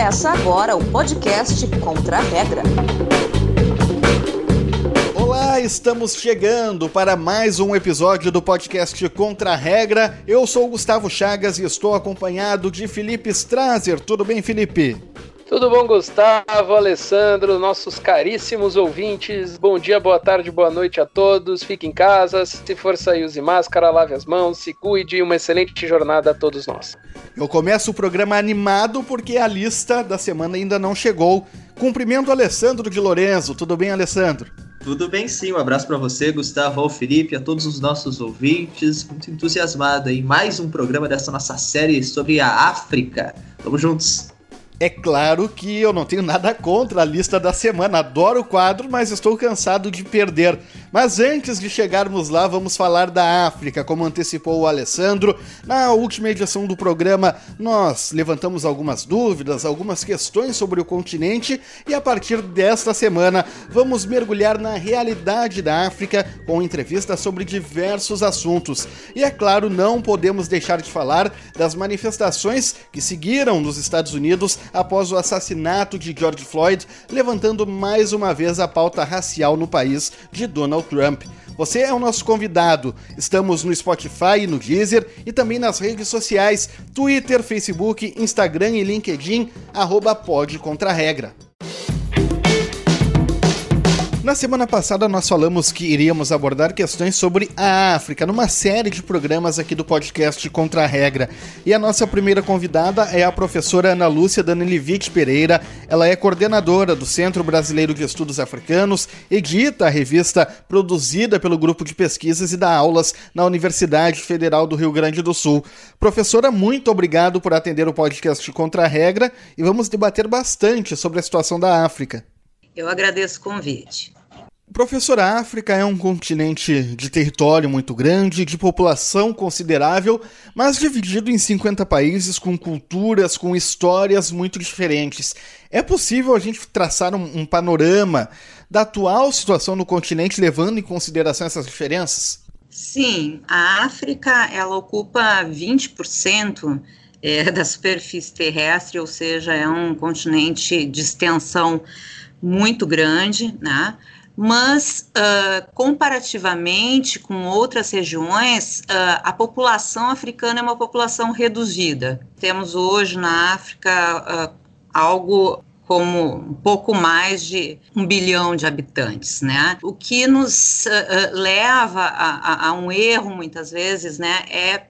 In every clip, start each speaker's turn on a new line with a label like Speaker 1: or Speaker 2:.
Speaker 1: Começa agora o podcast Contra a Regra.
Speaker 2: Olá, estamos chegando para mais um episódio do podcast Contra a Regra. Eu sou Gustavo Chagas e estou acompanhado de Felipe Strazer. Tudo bem, Felipe?
Speaker 3: Tudo bom, Gustavo, Alessandro, nossos caríssimos ouvintes? Bom dia, boa tarde, boa noite a todos. Fique em casa. Se for sair, use máscara, lave as mãos, se cuide e uma excelente jornada a todos nós.
Speaker 2: Eu começo o programa animado porque a lista da semana ainda não chegou. Cumprimento Alessandro de Lorenzo. Tudo bem, Alessandro?
Speaker 4: Tudo bem sim, um abraço para você, Gustavo, ao Felipe, a todos os nossos ouvintes. Muito entusiasmado em mais um programa dessa nossa série sobre a África. Vamos juntos!
Speaker 2: É claro que eu não tenho nada contra a lista da semana, adoro o quadro, mas estou cansado de perder. Mas antes de chegarmos lá, vamos falar da África, como antecipou o Alessandro. Na última edição do programa, nós levantamos algumas dúvidas, algumas questões sobre o continente e a partir desta semana vamos mergulhar na realidade da África com entrevistas sobre diversos assuntos. E é claro, não podemos deixar de falar das manifestações que seguiram nos Estados Unidos após o assassinato de George Floyd, levantando mais uma vez a pauta racial no país de Donald Trump. Você é o nosso convidado. Estamos no Spotify, no Deezer e também nas redes sociais: Twitter, Facebook, Instagram e LinkedIn, arroba pode contra regra. Na semana passada nós falamos que iríamos abordar questões sobre a África numa série de programas aqui do podcast Contra a Regra. E a nossa primeira convidada é a professora Ana Lúcia Danilevich Pereira. Ela é coordenadora do Centro Brasileiro de Estudos Africanos, edita a revista produzida pelo grupo de pesquisas e dá aulas na Universidade Federal do Rio Grande do Sul. Professora, muito obrigado por atender o podcast Contra a Regra e vamos debater bastante sobre a situação da África.
Speaker 5: Eu agradeço o convite.
Speaker 2: Professor, a África é um continente de território muito grande, de população considerável, mas dividido em 50 países com culturas, com histórias muito diferentes. É possível a gente traçar um, um panorama da atual situação no continente, levando em consideração essas diferenças?
Speaker 5: Sim, a África ela ocupa 20% é, da superfície terrestre, ou seja, é um continente de extensão muito grande, né? Mas uh, comparativamente com outras regiões, uh, a população africana é uma população reduzida. Temos hoje na África uh, algo como um pouco mais de um bilhão de habitantes, né? O que nos leva a, a, a um erro muitas vezes, né, é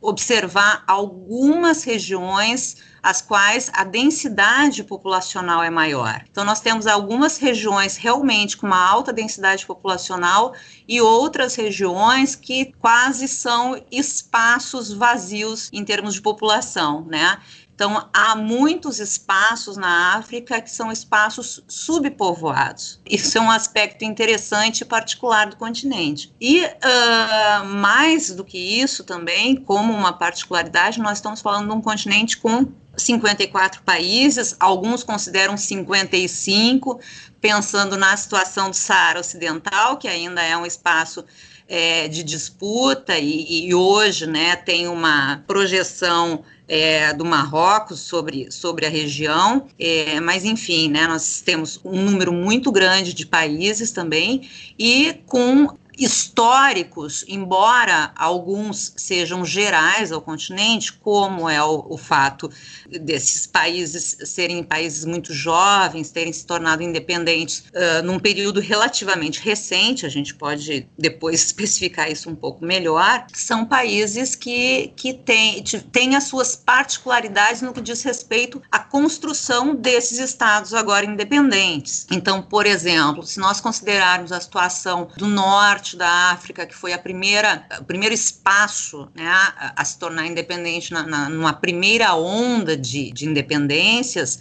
Speaker 5: observar algumas regiões as quais a densidade populacional é maior. Então, nós temos algumas regiões realmente com uma alta densidade populacional e outras regiões que quase são espaços vazios em termos de população, né? Então, há muitos espaços na África que são espaços subpovoados. Isso é um aspecto interessante e particular do continente. E, uh, mais do que isso também, como uma particularidade, nós estamos falando de um continente com 54 países, alguns consideram 55, pensando na situação do Saara Ocidental, que ainda é um espaço é, de disputa e, e, hoje né, tem uma projeção é, do Marrocos sobre, sobre a região, é, mas enfim, né, nós temos um número muito grande de países também e com históricos, embora alguns sejam gerais ao continente, como é o, o, fato desses países serem países muito jovens, terem se tornado independentes uh, num período relativamente recente, a gente pode depois especificar isso um pouco melhor, são países que, que têm, têm as suas particularidades no que diz respeito à construção desses estados agora independentes. Então, por exemplo, se nós considerarmos a situação do norte norte da África, que foi a primeira, o primeiro espaço né, a, a, se tornar independente na, na, numa primeira onda de, de independências,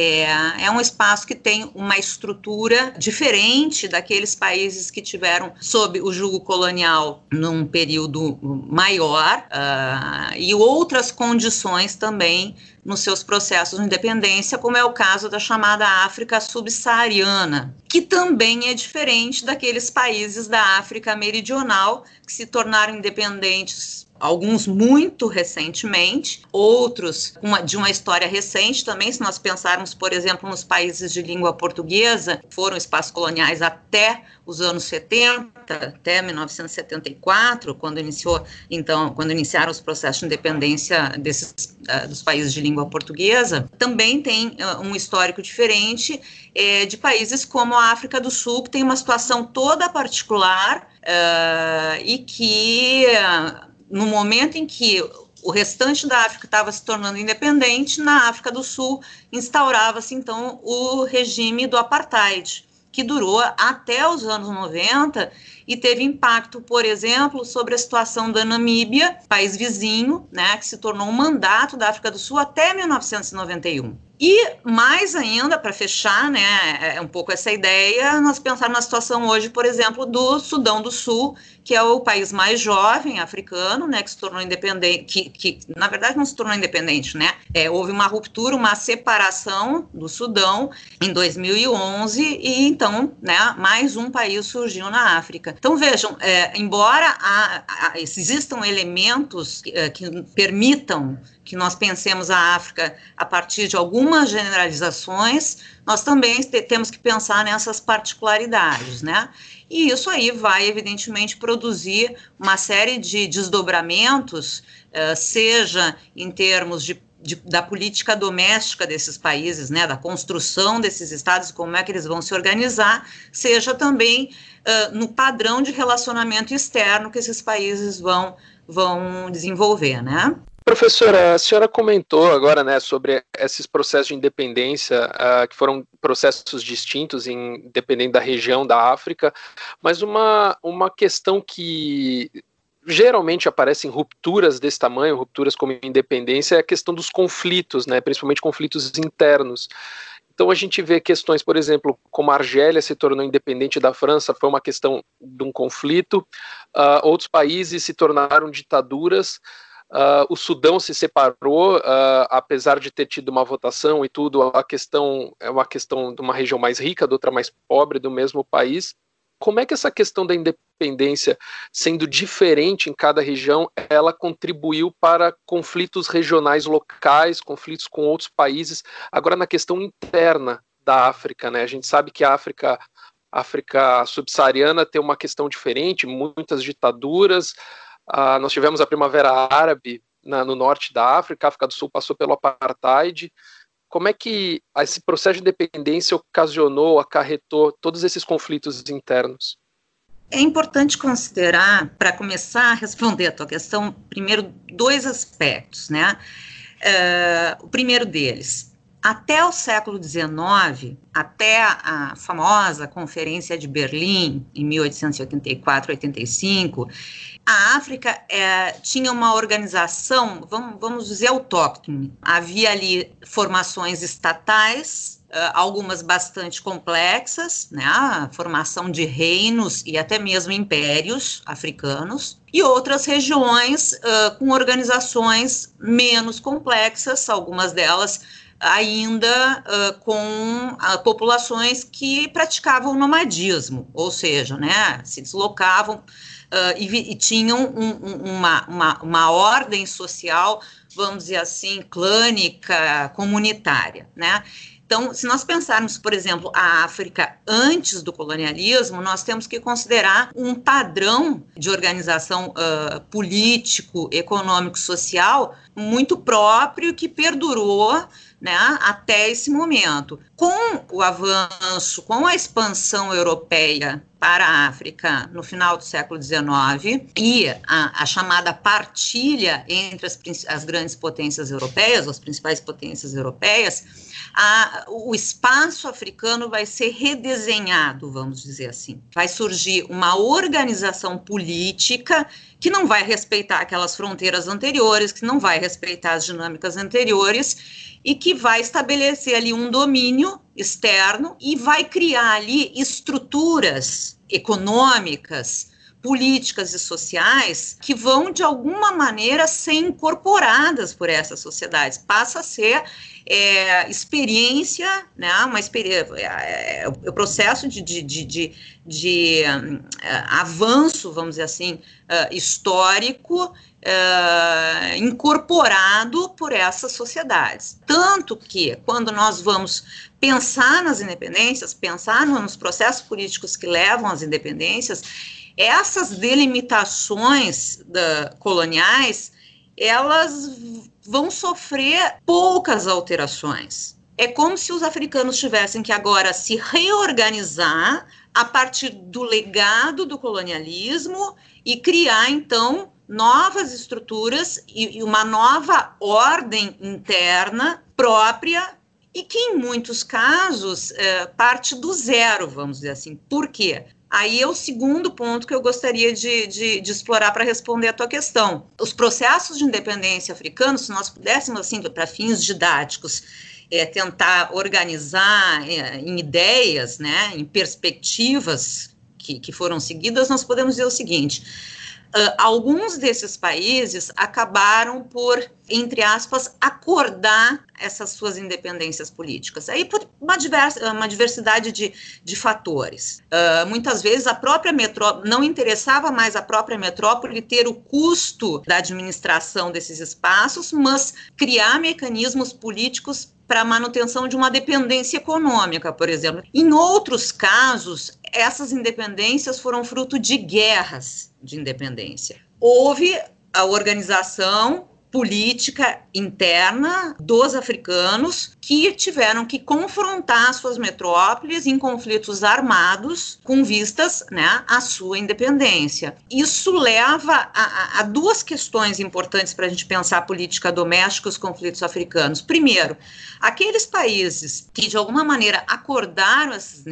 Speaker 5: é, é, um espaço que tem uma estrutura diferente daqueles países que tiveram sob o jugo colonial num período maior uh, e outras condições também nos seus processos de independência, como é o caso da chamada África subsaariana, que também é diferente daqueles países da África meridional que se tornaram independentes alguns muito recentemente, outros uma, de uma história recente também, se nós pensarmos, por exemplo, nos países de língua portuguesa, foram espaços coloniais até os anos 70, até 1974, quando iniciou, então, quando iniciaram os processos de independência desses uh, dos países de língua portuguesa, também tem uh, um histórico diferente uh, de países como a África do Sul, que tem uma situação toda particular uh, e que no momento em que o restante da África estava se tornando independente, na África do Sul instaurava-se então o regime do apartheid, que durou até os anos 90 e teve impacto, por exemplo, sobre a situação da Namíbia, país vizinho, né, que se tornou um mandato da África do Sul até 1991. E mais ainda, para fechar, né, é um pouco essa ideia, nós pensar na situação hoje, por exemplo, do Sudão do Sul, que é o país mais jovem africano, né, que se tornou independente, que, que na verdade não se tornou independente, né, é, houve uma ruptura, uma separação do Sudão em 2011 e então, né, mais um país surgiu na África. Então vejam, é, embora há, há, existam elementos que, é, que permitam que nós pensemos a África a partir de algumas generalizações, nós também temos que pensar nessas particularidades, né? E isso aí vai, evidentemente, produzir uma série de desdobramentos, uh, seja em termos de, de, da política doméstica desses países, né, da construção desses estados, como é que eles vão se organizar, seja também uh, no padrão de relacionamento externo que esses países vão, vão desenvolver, né?
Speaker 3: Professora, a senhora comentou agora né, sobre esses processos de independência, uh, que foram processos distintos, em, dependendo da região da África, mas uma, uma questão que geralmente aparece em rupturas desse tamanho, rupturas como independência, é a questão dos conflitos, né, principalmente conflitos internos. Então a gente vê questões, por exemplo, como a Argélia se tornou independente da França, foi uma questão de um conflito. Uh, outros países se tornaram ditaduras. Uh, o Sudão se separou, uh, apesar de ter tido uma votação e tudo, a questão é uma questão de uma região mais rica, de outra mais pobre do mesmo país. Como é que essa questão da independência, sendo diferente em cada região, ela contribuiu para conflitos regionais locais, conflitos com outros países? Agora, na questão interna da África, né? A gente sabe que a África, África subsaariana tem uma questão diferente, muitas ditaduras, Uh, nós tivemos a Primavera Árabe na, no norte da África, a África do Sul passou pelo apartheid. Como é que esse processo de independência ocasionou, acarretou todos esses conflitos internos?
Speaker 5: É importante considerar, para começar a responder a tua questão, primeiro dois aspectos, né? Uh, o primeiro deles, até o século XIX, até a famosa Conferência de Berlim, em 1884-85, a África é, tinha uma organização, vamos, vamos dizer, autóctone. Havia ali formações estatais, algumas bastante complexas, né, a formação de reinos e até mesmo impérios africanos, e outras regiões uh, com organizações menos complexas, algumas delas ainda uh, com populações que praticavam nomadismo, ou seja, né, se deslocavam uh, e, e, tinham um, um, uma, uma, uma ordem social, vamos dizer assim, clânica, comunitária, né? Então, se nós pensarmos, por exemplo, a África antes do colonialismo, nós temos que considerar um padrão de organização uh, político, econômico, social muito próprio que perdurou né, até esse momento. Com o avanço, com a expansão europeia para a África no final do século XIX e a, a chamada partilha entre as, as, grandes potências europeias, as principais potências europeias, a, o espaço africano vai ser redesenhado, vamos dizer assim. Vai surgir uma organização política que não vai respeitar aquelas fronteiras anteriores, que não vai respeitar as dinâmicas anteriores e que vai estabelecer ali um domínio externo e vai criar ali estruturas econômicas, políticas e sociais que vão de alguma maneira ser incorporadas por essas sociedades. Passa a ser é, experiência, né, uma experiência, é, é, o processo de, de, de, de, de um, avanço, vamos dizer assim, histórico, incorporado por essas sociedades. Tanto que, quando nós vamos pensar nas independências, pensar nos processos políticos que levam às independências, essas delimitações da, coloniais, elas vão sofrer poucas alterações. É como se os africanos tivessem que agora se reorganizar a partir do legado do colonialismo e criar, então, novas estruturas e, uma nova ordem interna própria e que, em muitos casos, é, parte do zero, vamos dizer assim. Por quê? Aí é o segundo ponto que eu gostaria de, de, de explorar para responder a tua questão. Os processos de independência africanos, se nós pudéssemos, assim, para fins didáticos, é, tentar organizar é, em ideias, né, em perspectivas que, que foram seguidas, nós podemos dizer o seguinte: Uh, alguns desses países acabaram por, entre aspas, acordar essas suas independências políticas. Aí por uma, diversa, uma diversidade de, de fatores. Uh, muitas vezes a própria metrópole, não interessava mais a própria metrópole ter o custo da administração desses espaços, mas criar mecanismos políticos para a manutenção de uma dependência econômica, por exemplo. Em outros casos, essas independências foram fruto de guerras de independência. Houve a organização política interna dos africanos que tiveram que confrontar suas metrópoles em conflitos armados com vistas né, à sua independência. Isso leva a, a duas questões importantes para a gente pensar a política doméstica e os conflitos africanos. Primeiro, aqueles países que de alguma maneira acordaram essas,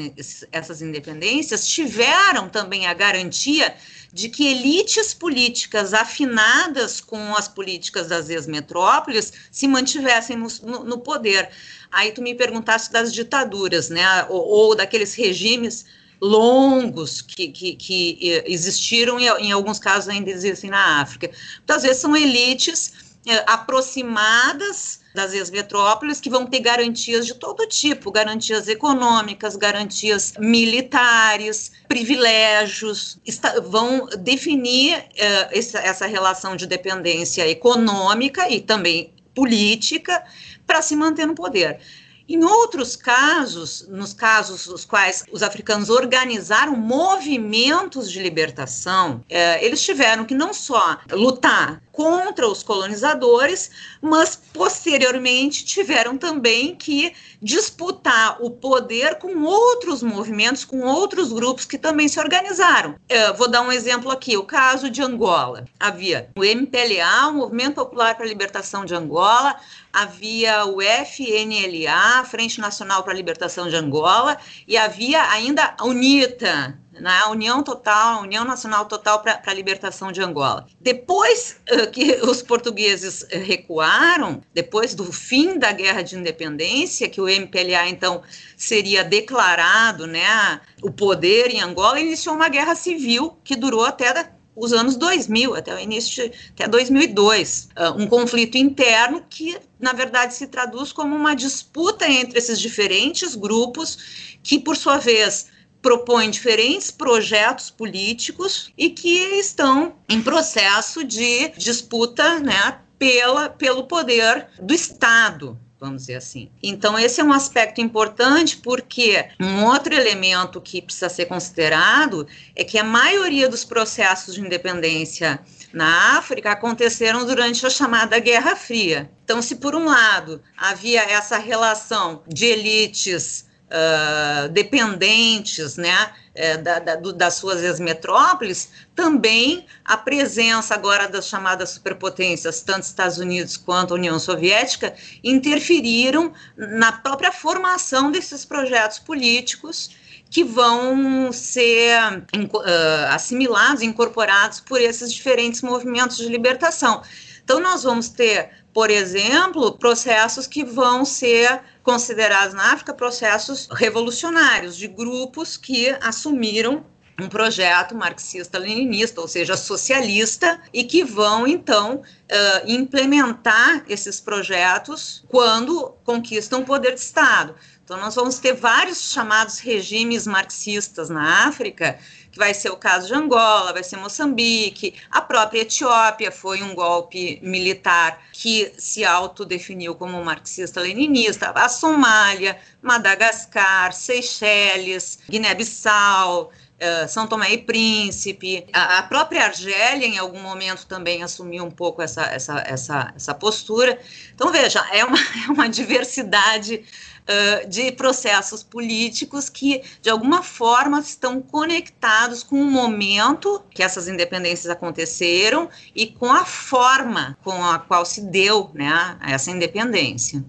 Speaker 5: essas independências tiveram também a garantia de que elites políticas afinadas com as políticas das ex-metrópoles se mantivessem no, no, no, poder. Aí tu me perguntaste das ditaduras, né, ou, ou daqueles regimes longos que, que, que existiram e em alguns casos ainda existem na África. Muitas vezes são elites eh, aproximadas das ex-metrópoles que vão ter garantias de todo tipo, garantias econômicas, garantias militares, privilégios, está, vão definir uh, essa, essa relação de dependência econômica e também política para se manter no poder. Em outros casos, nos casos nos quais os africanos organizaram movimentos de libertação, eh, eles tiveram que não só lutar contra os colonizadores, mas posteriormente tiveram também que disputar o poder com outros movimentos, com outros grupos que também se organizaram. Eu vou dar um exemplo aqui, o caso de Angola. Havia o MPLA, o Movimento Popular para a Libertação de Angola, havia o FNLA, Frente Nacional para a Libertação de Angola, e havia ainda a UNITA, na né, União Total, União Nacional Total para a Libertação de Angola. Depois uh, que os portugueses recuaram, depois do fim da Guerra de Independência, que o MPLA então seria declarado, né, o poder em Angola, iniciou uma guerra civil que durou até os anos 2000, até o início, de, até 2002, uh, um conflito interno que, na verdade, se traduz como uma disputa entre esses diferentes grupos que, por sua vez, propõem diferentes projetos políticos e que estão em processo de disputa né, pela, pelo poder do Estado, vamos dizer assim. Então, esse é um aspecto importante porque um outro elemento que precisa ser considerado é que a maioria dos processos de independência na África aconteceram durante a chamada Guerra Fria. Então, se por um lado havia essa relação de elites uh, dependentes né, é, da, da, do, das suas ex-metrópoles, também a presença agora das chamadas superpotências, tanto Estados Unidos quanto União Soviética, interferiram na própria formação desses projetos políticos que vão ser uh, assimilados, incorporados por esses diferentes movimentos de libertação. Então, nós vamos ter, por exemplo, processos que vão ser considerados na África processos revolucionários, de grupos que assumiram um projeto marxista-leninista, ou seja, socialista, e que vão então uh, implementar esses projetos quando conquistam o poder de Estado. Então, nós vamos ter vários chamados regimes marxistas na África, que vai ser o caso de Angola, vai ser Moçambique, a própria Etiópia foi um golpe militar que se autodefiniu como marxista-leninista, a Somália, Madagascar, Seychelles, Guiné-Bissau, Uh, São Tomé e Príncipe, a, a, própria Argélia em algum momento também assumiu um pouco essa, essa, essa, essa postura. Então, veja, é uma, é uma diversidade uh, de processos políticos que, de alguma forma, estão conectados com o momento que essas independências aconteceram e com a forma com a qual se deu né, essa independência.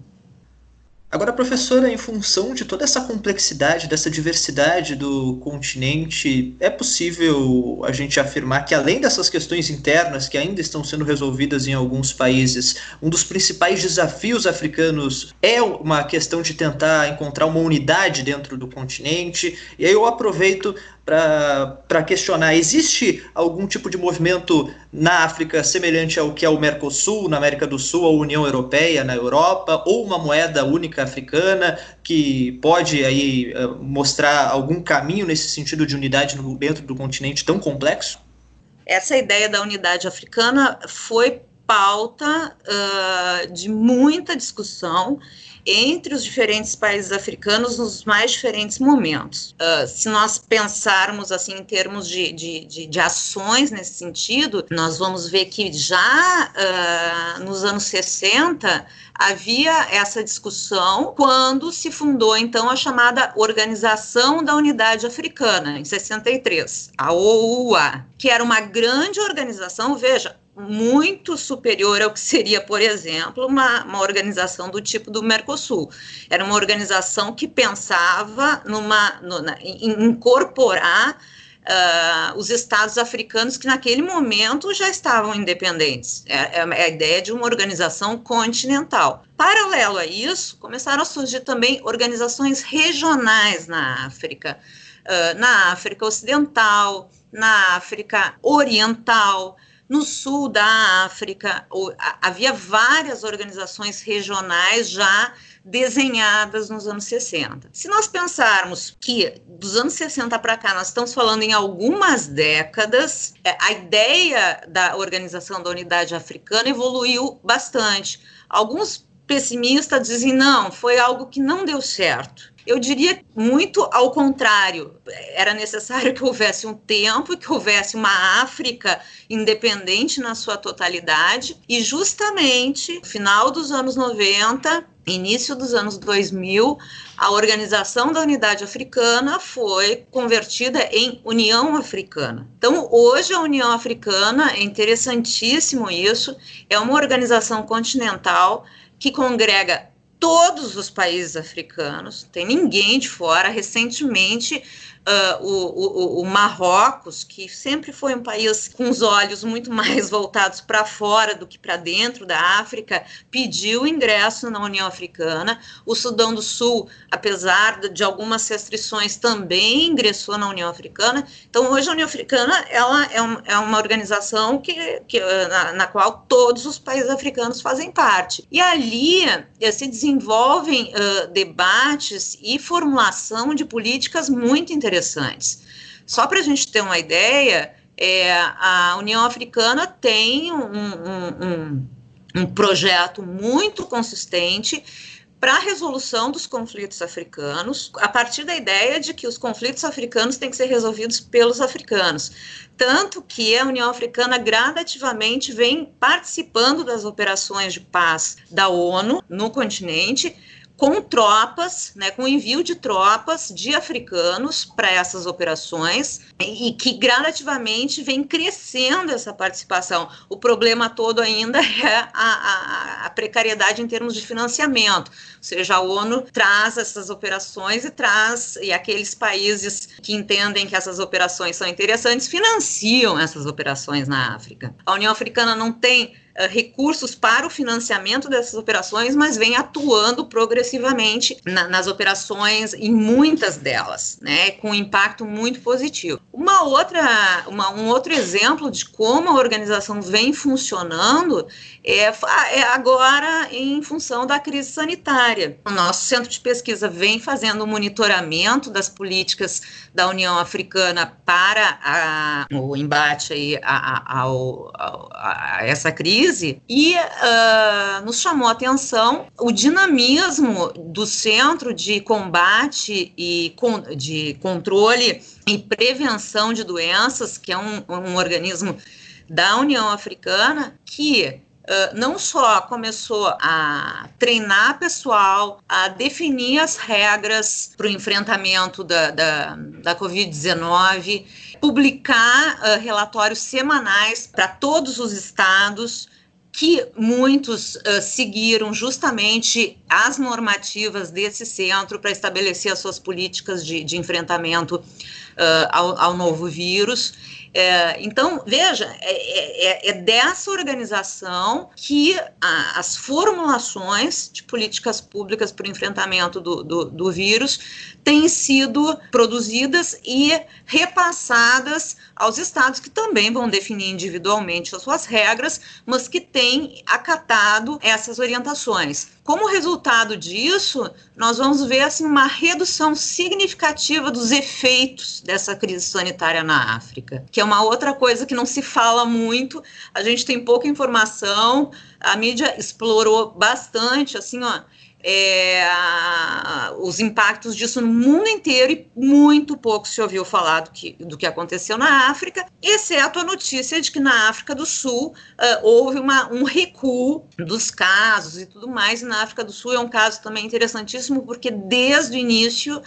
Speaker 4: Agora, professora, em função de toda essa complexidade, dessa diversidade do continente, é possível a gente afirmar que, além dessas questões internas que ainda estão sendo resolvidas em alguns países, um dos principais desafios africanos é uma questão de tentar encontrar uma unidade dentro do continente? E aí eu aproveito para questionar: existe algum tipo de movimento na África semelhante ao que é o Mercosul, na América do Sul, a União Europeia na Europa, ou uma moeda única africana que pode aí eh, mostrar algum caminho nesse sentido de unidade dentro do continente tão complexo?
Speaker 5: Essa ideia da unidade africana foi pauta uh, de muita discussão entre os diferentes países africanos nos mais diferentes momentos. Uh, se nós pensarmos assim em termos de, de, de, de, ações nesse sentido, nós vamos ver que já uh, nos anos 60 havia essa discussão quando se fundou então a chamada Organização da Unidade Africana em 63, a OUA, que era uma grande organização, veja, muito superior ao que seria, por exemplo, uma, uma organização do tipo do Mercosul. Era uma organização que pensava numa, em incorporar uh, os estados africanos que naquele momento já estavam independentes. É, é, a ideia de uma organização continental. Paralelo a isso, começaram a surgir também organizações regionais na África, uh, na África Ocidental, na África Oriental, no sul da África, havia várias organizações regionais já desenhadas nos anos 60. Se nós pensarmos que dos anos 60 para cá nós estamos falando em algumas décadas, é, a ideia da organização da unidade africana evoluiu bastante. Alguns pessimistas dizem não, foi algo que não deu certo. Eu diria muito ao contrário. Era necessário que houvesse um tempo, que houvesse uma África independente na sua totalidade, e justamente no final dos anos 90, início dos anos 2000, a Organização da Unidade Africana foi convertida em União Africana. Então, hoje a União Africana, é interessantíssimo isso, é uma organização continental que congrega todos os países africanos, tem ninguém de fora. Recentemente, uh, o, o, o, Marrocos, que sempre foi um país com os olhos muito mais voltados para fora do que para dentro da África, pediu ingresso na União Africana. O Sudão do Sul, apesar de algumas restrições, também ingressou na União Africana. Então, hoje a União Africana ela é, um, é uma organização que, que na, na, qual todos os países africanos fazem parte. E ali uh, se desenvolvem uh, debates e formulação de políticas muito interessantes interessantes. Só para a gente ter uma ideia, é, a União Africana tem um, um, um, um projeto muito consistente para a resolução dos conflitos africanos, a partir da ideia de que os conflitos africanos têm que ser resolvidos pelos africanos. Tanto que a União Africana gradativamente vem participando das operações de paz da ONU no continente, com tropas, né, com envio de tropas de africanos para essas operações e, que gradativamente vem crescendo essa participação. O problema todo ainda é a, a, a precariedade em termos de financiamento, ou seja, a ONU traz essas operações e traz e aqueles países que entendem que essas operações são interessantes financiam essas operações na África. A União Africana não tem uh, recursos para o financiamento dessas operações, mas vem atuando progressivamente na, nas operações, em muitas delas, né, com um impacto muito positivo. Uma outra, uma, um outro exemplo de como a organização vem funcionando é, é agora em função da crise sanitária. O nosso centro de pesquisa vem fazendo o monitoramento das políticas da União Africana para a, o embate aí a, a, a, a essa crise e uh, nos chamou a atenção o dinamismo do Centro de Combate e con, de Controle e Prevenção de Doenças, que é um, um organismo da União Africana, que Uh, não só começou a treinar pessoal, a definir as regras para o enfrentamento da, da, da Covid-19, publicar uh, relatórios semanais para todos os estados, que muitos uh, seguiram justamente as normativas desse centro para estabelecer as suas políticas de, de enfrentamento uh, ao, ao, novo vírus. É, então, veja, é, é, é, dessa organização que a, as formulações de políticas públicas para o enfrentamento do, do, do vírus têm sido produzidas e repassadas aos estados que também vão definir individualmente as suas regras, mas que têm acatado essas orientações. Como resultado disso, nós vamos ver assim uma redução significativa dos efeitos dessa crise sanitária na África, que é uma outra coisa que não se fala muito. A gente tem pouca informação, a mídia explorou bastante, assim, ó, é, os impactos disso no mundo inteiro e muito pouco se ouviu falar do que, do que aconteceu na África, exceto a notícia de que na África do Sul uh, houve uma, um recuo dos casos e tudo mais. E na África do Sul é um caso também interessantíssimo, porque desde o início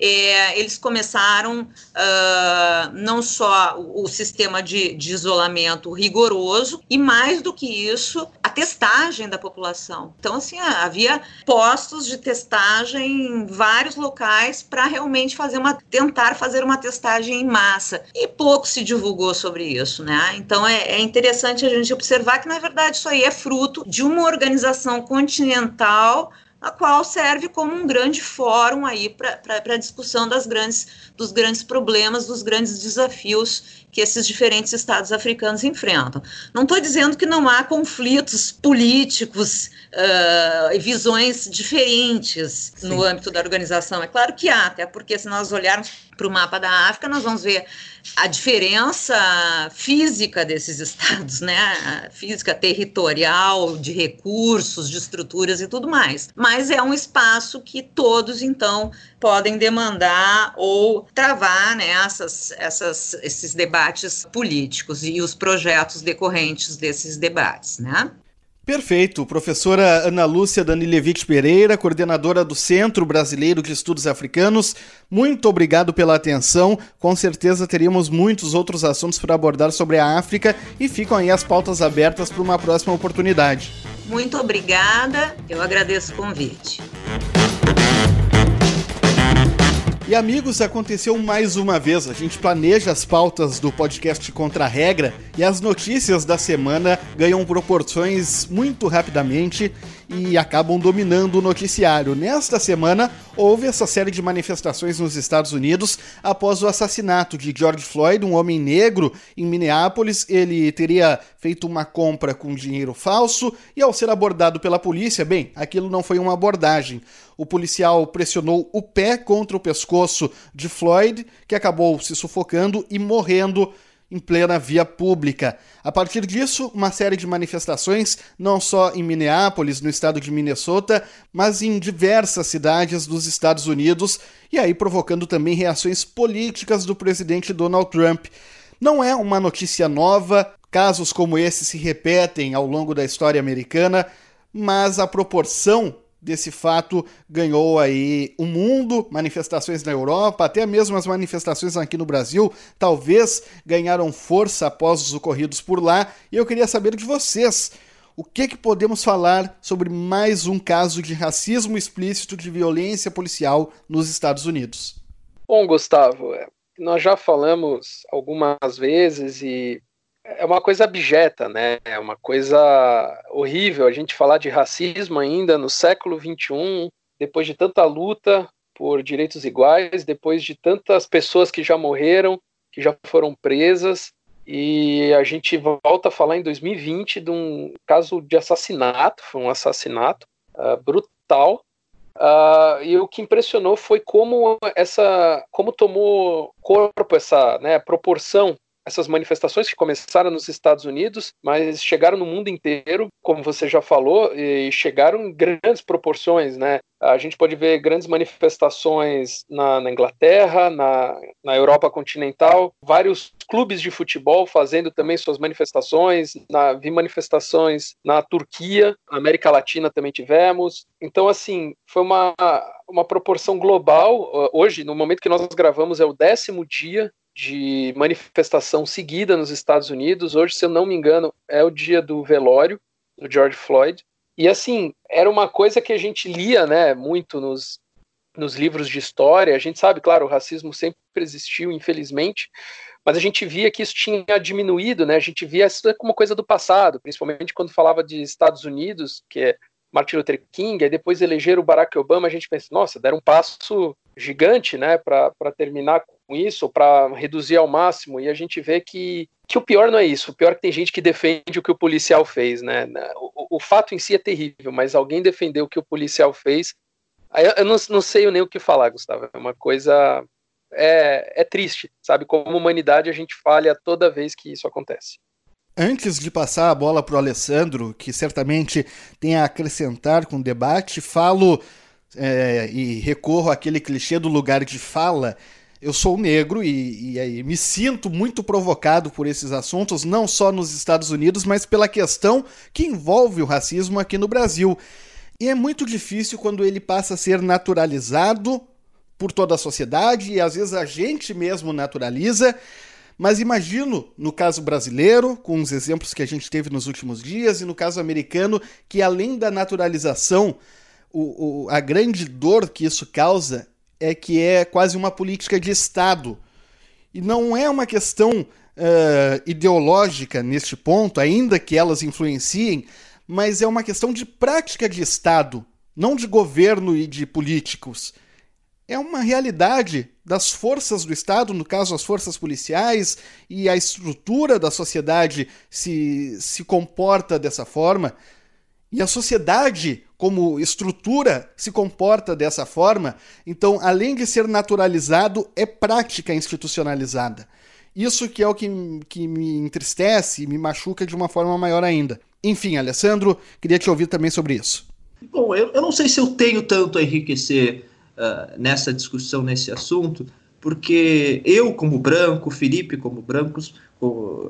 Speaker 5: é, eles começaram uh, não só o, o sistema de, de, isolamento rigoroso, e mais do que isso, testagem da população. Então, assim, havia postos de testagem em vários locais para realmente fazer uma, tentar fazer uma testagem em massa. E pouco se divulgou sobre isso, né? Então é, é interessante a gente observar que, na verdade, isso aí é fruto de uma organização continental a qual serve como um grande fórum aí para a discussão das grandes, dos grandes problemas, dos grandes desafios que esses diferentes estados africanos enfrentam. Não estou dizendo que não há conflitos políticos uh, e visões diferentes Sim. no âmbito da organização. É claro que há, até porque se nós olharmos para o mapa da África, nós vamos ver a diferença física desses estados, né? Física territorial, de recursos, de estruturas e tudo mais. Mas é um espaço que todos, então, podem demandar ou travar né, essas, essas, esses debates políticos e os projetos decorrentes desses debates, né?
Speaker 2: Perfeito. Professora Ana Lúcia Danilevich Pereira, coordenadora do Centro Brasileiro de Estudos Africanos, muito obrigado pela atenção. Com certeza teríamos muitos outros assuntos para abordar sobre a África e ficam aí as pautas abertas para uma próxima oportunidade.
Speaker 5: Muito obrigada, eu agradeço o convite.
Speaker 2: E amigos, aconteceu mais uma vez. A gente planeja as pautas do podcast Contra a Regra e as notícias da semana ganham proporções muito rapidamente e acabam dominando o noticiário. Nesta semana, houve essa série de manifestações nos Estados Unidos após o assassinato de George Floyd, um homem negro, em Minneapolis. Ele teria feito uma compra com dinheiro falso e, ao ser abordado pela polícia, bem, aquilo não foi uma abordagem. O policial pressionou o pé contra o pescoço de Floyd, que acabou se sufocando e morrendo em plena via pública. A partir disso, uma série de manifestações, não só em Minneapolis, no estado de Minnesota, mas em diversas cidades dos Estados Unidos, e aí provocando também reações políticas do presidente Donald Trump. Não é uma notícia nova, casos como esse se repetem ao longo da história americana, mas a proporção desse fato ganhou aí o mundo, manifestações na Europa, até mesmo as manifestações aqui no Brasil, talvez ganharam força após os ocorridos por lá, e eu queria saber de vocês. O que, que podemos falar sobre mais um caso de racismo explícito de violência policial nos Estados Unidos?
Speaker 3: Bom, Gustavo, é, nós já falamos algumas vezes e é uma coisa abjeta, né? É uma coisa horrível a gente falar de racismo ainda no século XXI, depois de tanta luta por direitos iguais, depois de tantas pessoas que já morreram, que já foram presas, e a gente volta a falar em 2020 de um caso de assassinato, foi um assassinato uh, brutal. Uh, e o que impressionou foi como essa, como tomou corpo essa né, proporção essas manifestações que começaram nos Estados Unidos, mas chegaram no mundo inteiro, como você já falou, e chegaram em grandes proporções, né? A gente pode ver grandes manifestações na, na Inglaterra, na, na Europa continental, vários clubes de futebol fazendo também suas manifestações, na, vi manifestações na Turquia, na América Latina também tivemos. Então, assim, foi uma, uma proporção global. Hoje, no momento que nós gravamos, é o décimo dia de manifestação seguida nos Estados Unidos. Hoje, se eu não me engano, é o dia do velório do George Floyd. E assim, era uma coisa que a gente lia, né, muito nos, nos livros de história. A gente sabe, claro, o racismo sempre existiu, infelizmente, mas a gente via que isso tinha diminuído, né? A gente via isso como coisa do passado, principalmente quando falava de Estados Unidos, que é Martin Luther King, e depois eleger o Barack Obama, a gente pensa, nossa, deram um passo gigante, né, para terminar isso, para reduzir ao máximo, e a gente vê que, que o pior não é isso, o pior é que tem gente que defende o que o policial fez, né, o, o fato em si é terrível, mas alguém defender o que o policial fez, eu, eu não, não sei nem o que falar, Gustavo, é uma coisa, é, é triste, sabe, como humanidade a gente falha toda vez que isso acontece.
Speaker 2: Antes de passar a bola para o Alessandro, que certamente tem a acrescentar com o debate, falo é, e recorro àquele clichê do lugar de fala. Eu sou negro e, e, e, me sinto muito provocado por esses assuntos, não só nos Estados Unidos, mas pela questão que envolve o racismo aqui no Brasil. E é muito difícil quando ele passa a ser naturalizado por toda a sociedade e às vezes a gente mesmo naturaliza mas imagino, no caso brasileiro, com os exemplos que a gente teve nos últimos dias, e no caso americano, que além da naturalização, o, o, a grande dor que isso causa é que é quase uma política de Estado. E não é uma questão uh, ideológica neste ponto, ainda que elas influenciem, mas é uma questão de prática de Estado, não de governo e de políticos é uma realidade das forças do Estado, no caso as forças policiais, e a estrutura da sociedade se, se comporta dessa forma. E a sociedade, como estrutura, se comporta dessa forma. Então, além de ser naturalizado, é prática institucionalizada. Isso que é o que, que me entristece e me machuca de uma forma maior ainda. Enfim, Alessandro, queria te ouvir também sobre isso.
Speaker 4: Bom, eu, eu não sei se eu tenho tanto a enriquecer uh, nessa discussão, nesse assunto, porque eu, como branco, Felipe, como brancos,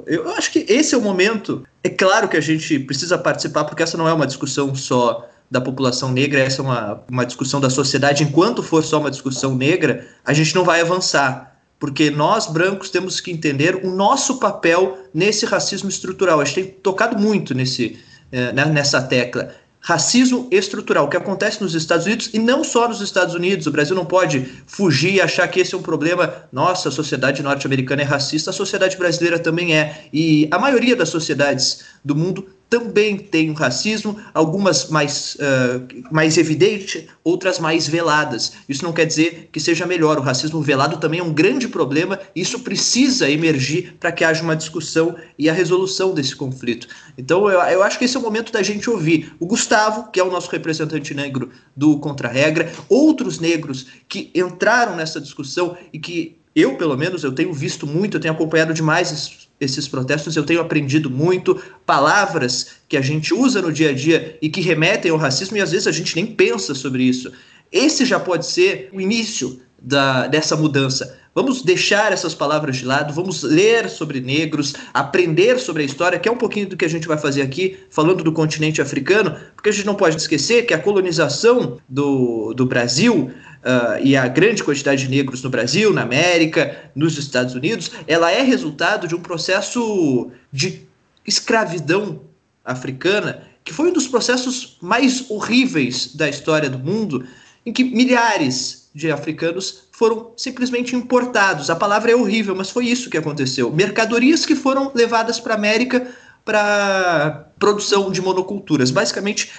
Speaker 4: eu acho que esse é o momento. É claro que a gente precisa participar, porque essa não é uma discussão só da população negra, essa é uma, uma discussão da sociedade. Enquanto for só uma discussão negra, a gente não vai avançar. Porque nós, brancos, temos que entender o nosso papel nesse racismo estrutural. A gente tem tocado muito nesse, eh, né, nessa tecla racismo estrutural, que acontece nos Estados Unidos e não só nos Estados Unidos. O Brasil não pode fugir e achar que esse é um problema. Nossa, a sociedade norte-americana é racista, a sociedade brasileira também é. E a maioria das sociedades do mundo também tem o racismo, algumas mais, uh, mais evidentes, outras mais veladas. Isso não quer dizer que seja melhor. O racismo velado também é um grande problema, e isso precisa emergir para que haja uma discussão e a resolução desse conflito. Então, eu, eu acho que esse é o momento da gente ouvir o Gustavo, que é o nosso representante negro do Contra-Regra, outros negros que entraram nessa discussão e que eu, pelo menos, eu tenho visto muito, eu tenho acompanhado demais esses protestos, eu tenho aprendido muito palavras que a gente usa no dia a dia e que remetem ao racismo e às vezes a gente nem pensa sobre isso. Esse já pode ser o início da, dessa mudança. Vamos deixar essas palavras de lado, vamos ler sobre negros, aprender sobre a história, que é um pouquinho do que a gente vai fazer aqui, falando do continente africano, porque a gente não pode esquecer que a colonização do, do Brasil uh, e a grande quantidade de negros no Brasil, na América, nos Estados Unidos, ela é resultado de um processo de escravidão africana que foi um dos processos mais horríveis da história do mundo, em que milhares de africanos foram simplesmente importados. A palavra é horrível, mas foi isso que aconteceu. Mercadorias que foram levadas para a América para produção de monoculturas. Basicamente,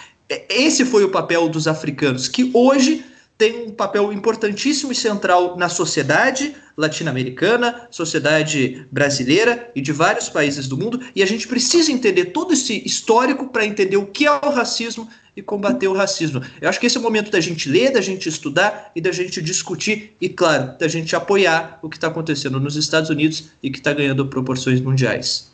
Speaker 4: esse foi o papel dos africanos, que hoje tem um papel importantíssimo e central na sociedade latino-americana, sociedade brasileira e de vários países do mundo, e a gente precisa entender todo esse histórico para entender o que é o racismo e combater o racismo. Eu acho que esse é o momento da gente ler, da gente estudar e da gente discutir e, claro, da gente apoiar o que está acontecendo nos Estados Unidos e que está ganhando proporções mundiais.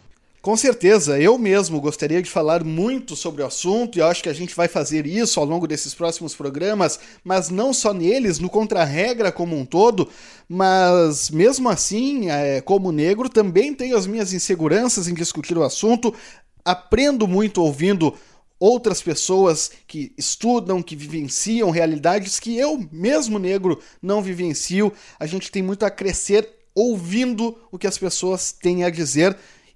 Speaker 2: Com certeza, eu mesmo gostaria de falar muito sobre o assunto e acho que a gente vai fazer isso ao longo desses próximos programas, mas não só neles, no Contra-Regra como um todo. Mas mesmo assim, é, como negro, também tenho as minhas inseguranças em discutir o assunto. Aprendo muito ouvindo outras pessoas que estudam, que vivenciam realidades que eu, mesmo negro, não vivencio. A gente tem muito a crescer ouvindo o que as pessoas têm a dizer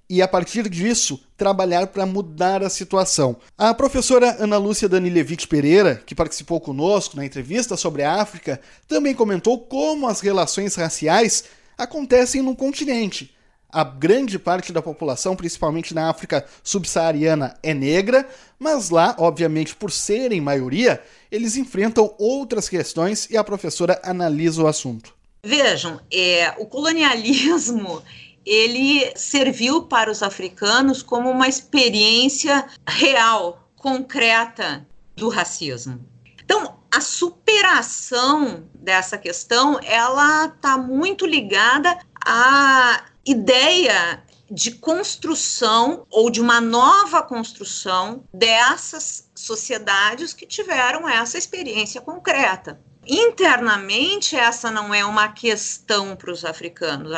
Speaker 2: e, a partir disso, trabalhar para mudar a situação. A professora Ana Lúcia Danilevich Pereira, que participou conosco na entrevista sobre a África, também comentou como as relações raciais acontecem no continente. A grande parte da população, principalmente na África subsaariana, é negra, mas lá, obviamente, por serem maioria, eles enfrentam outras questões e a professora analisa o assunto.
Speaker 5: Vejam, é, o colonialismo ele serviu para os africanos como uma experiência real, concreta do racismo. Então, a superação dessa questão, ela está muito ligada à ideia de construção ou de uma nova construção dessas sociedades que tiveram essa experiência concreta internamente essa não é uma questão para os africanos.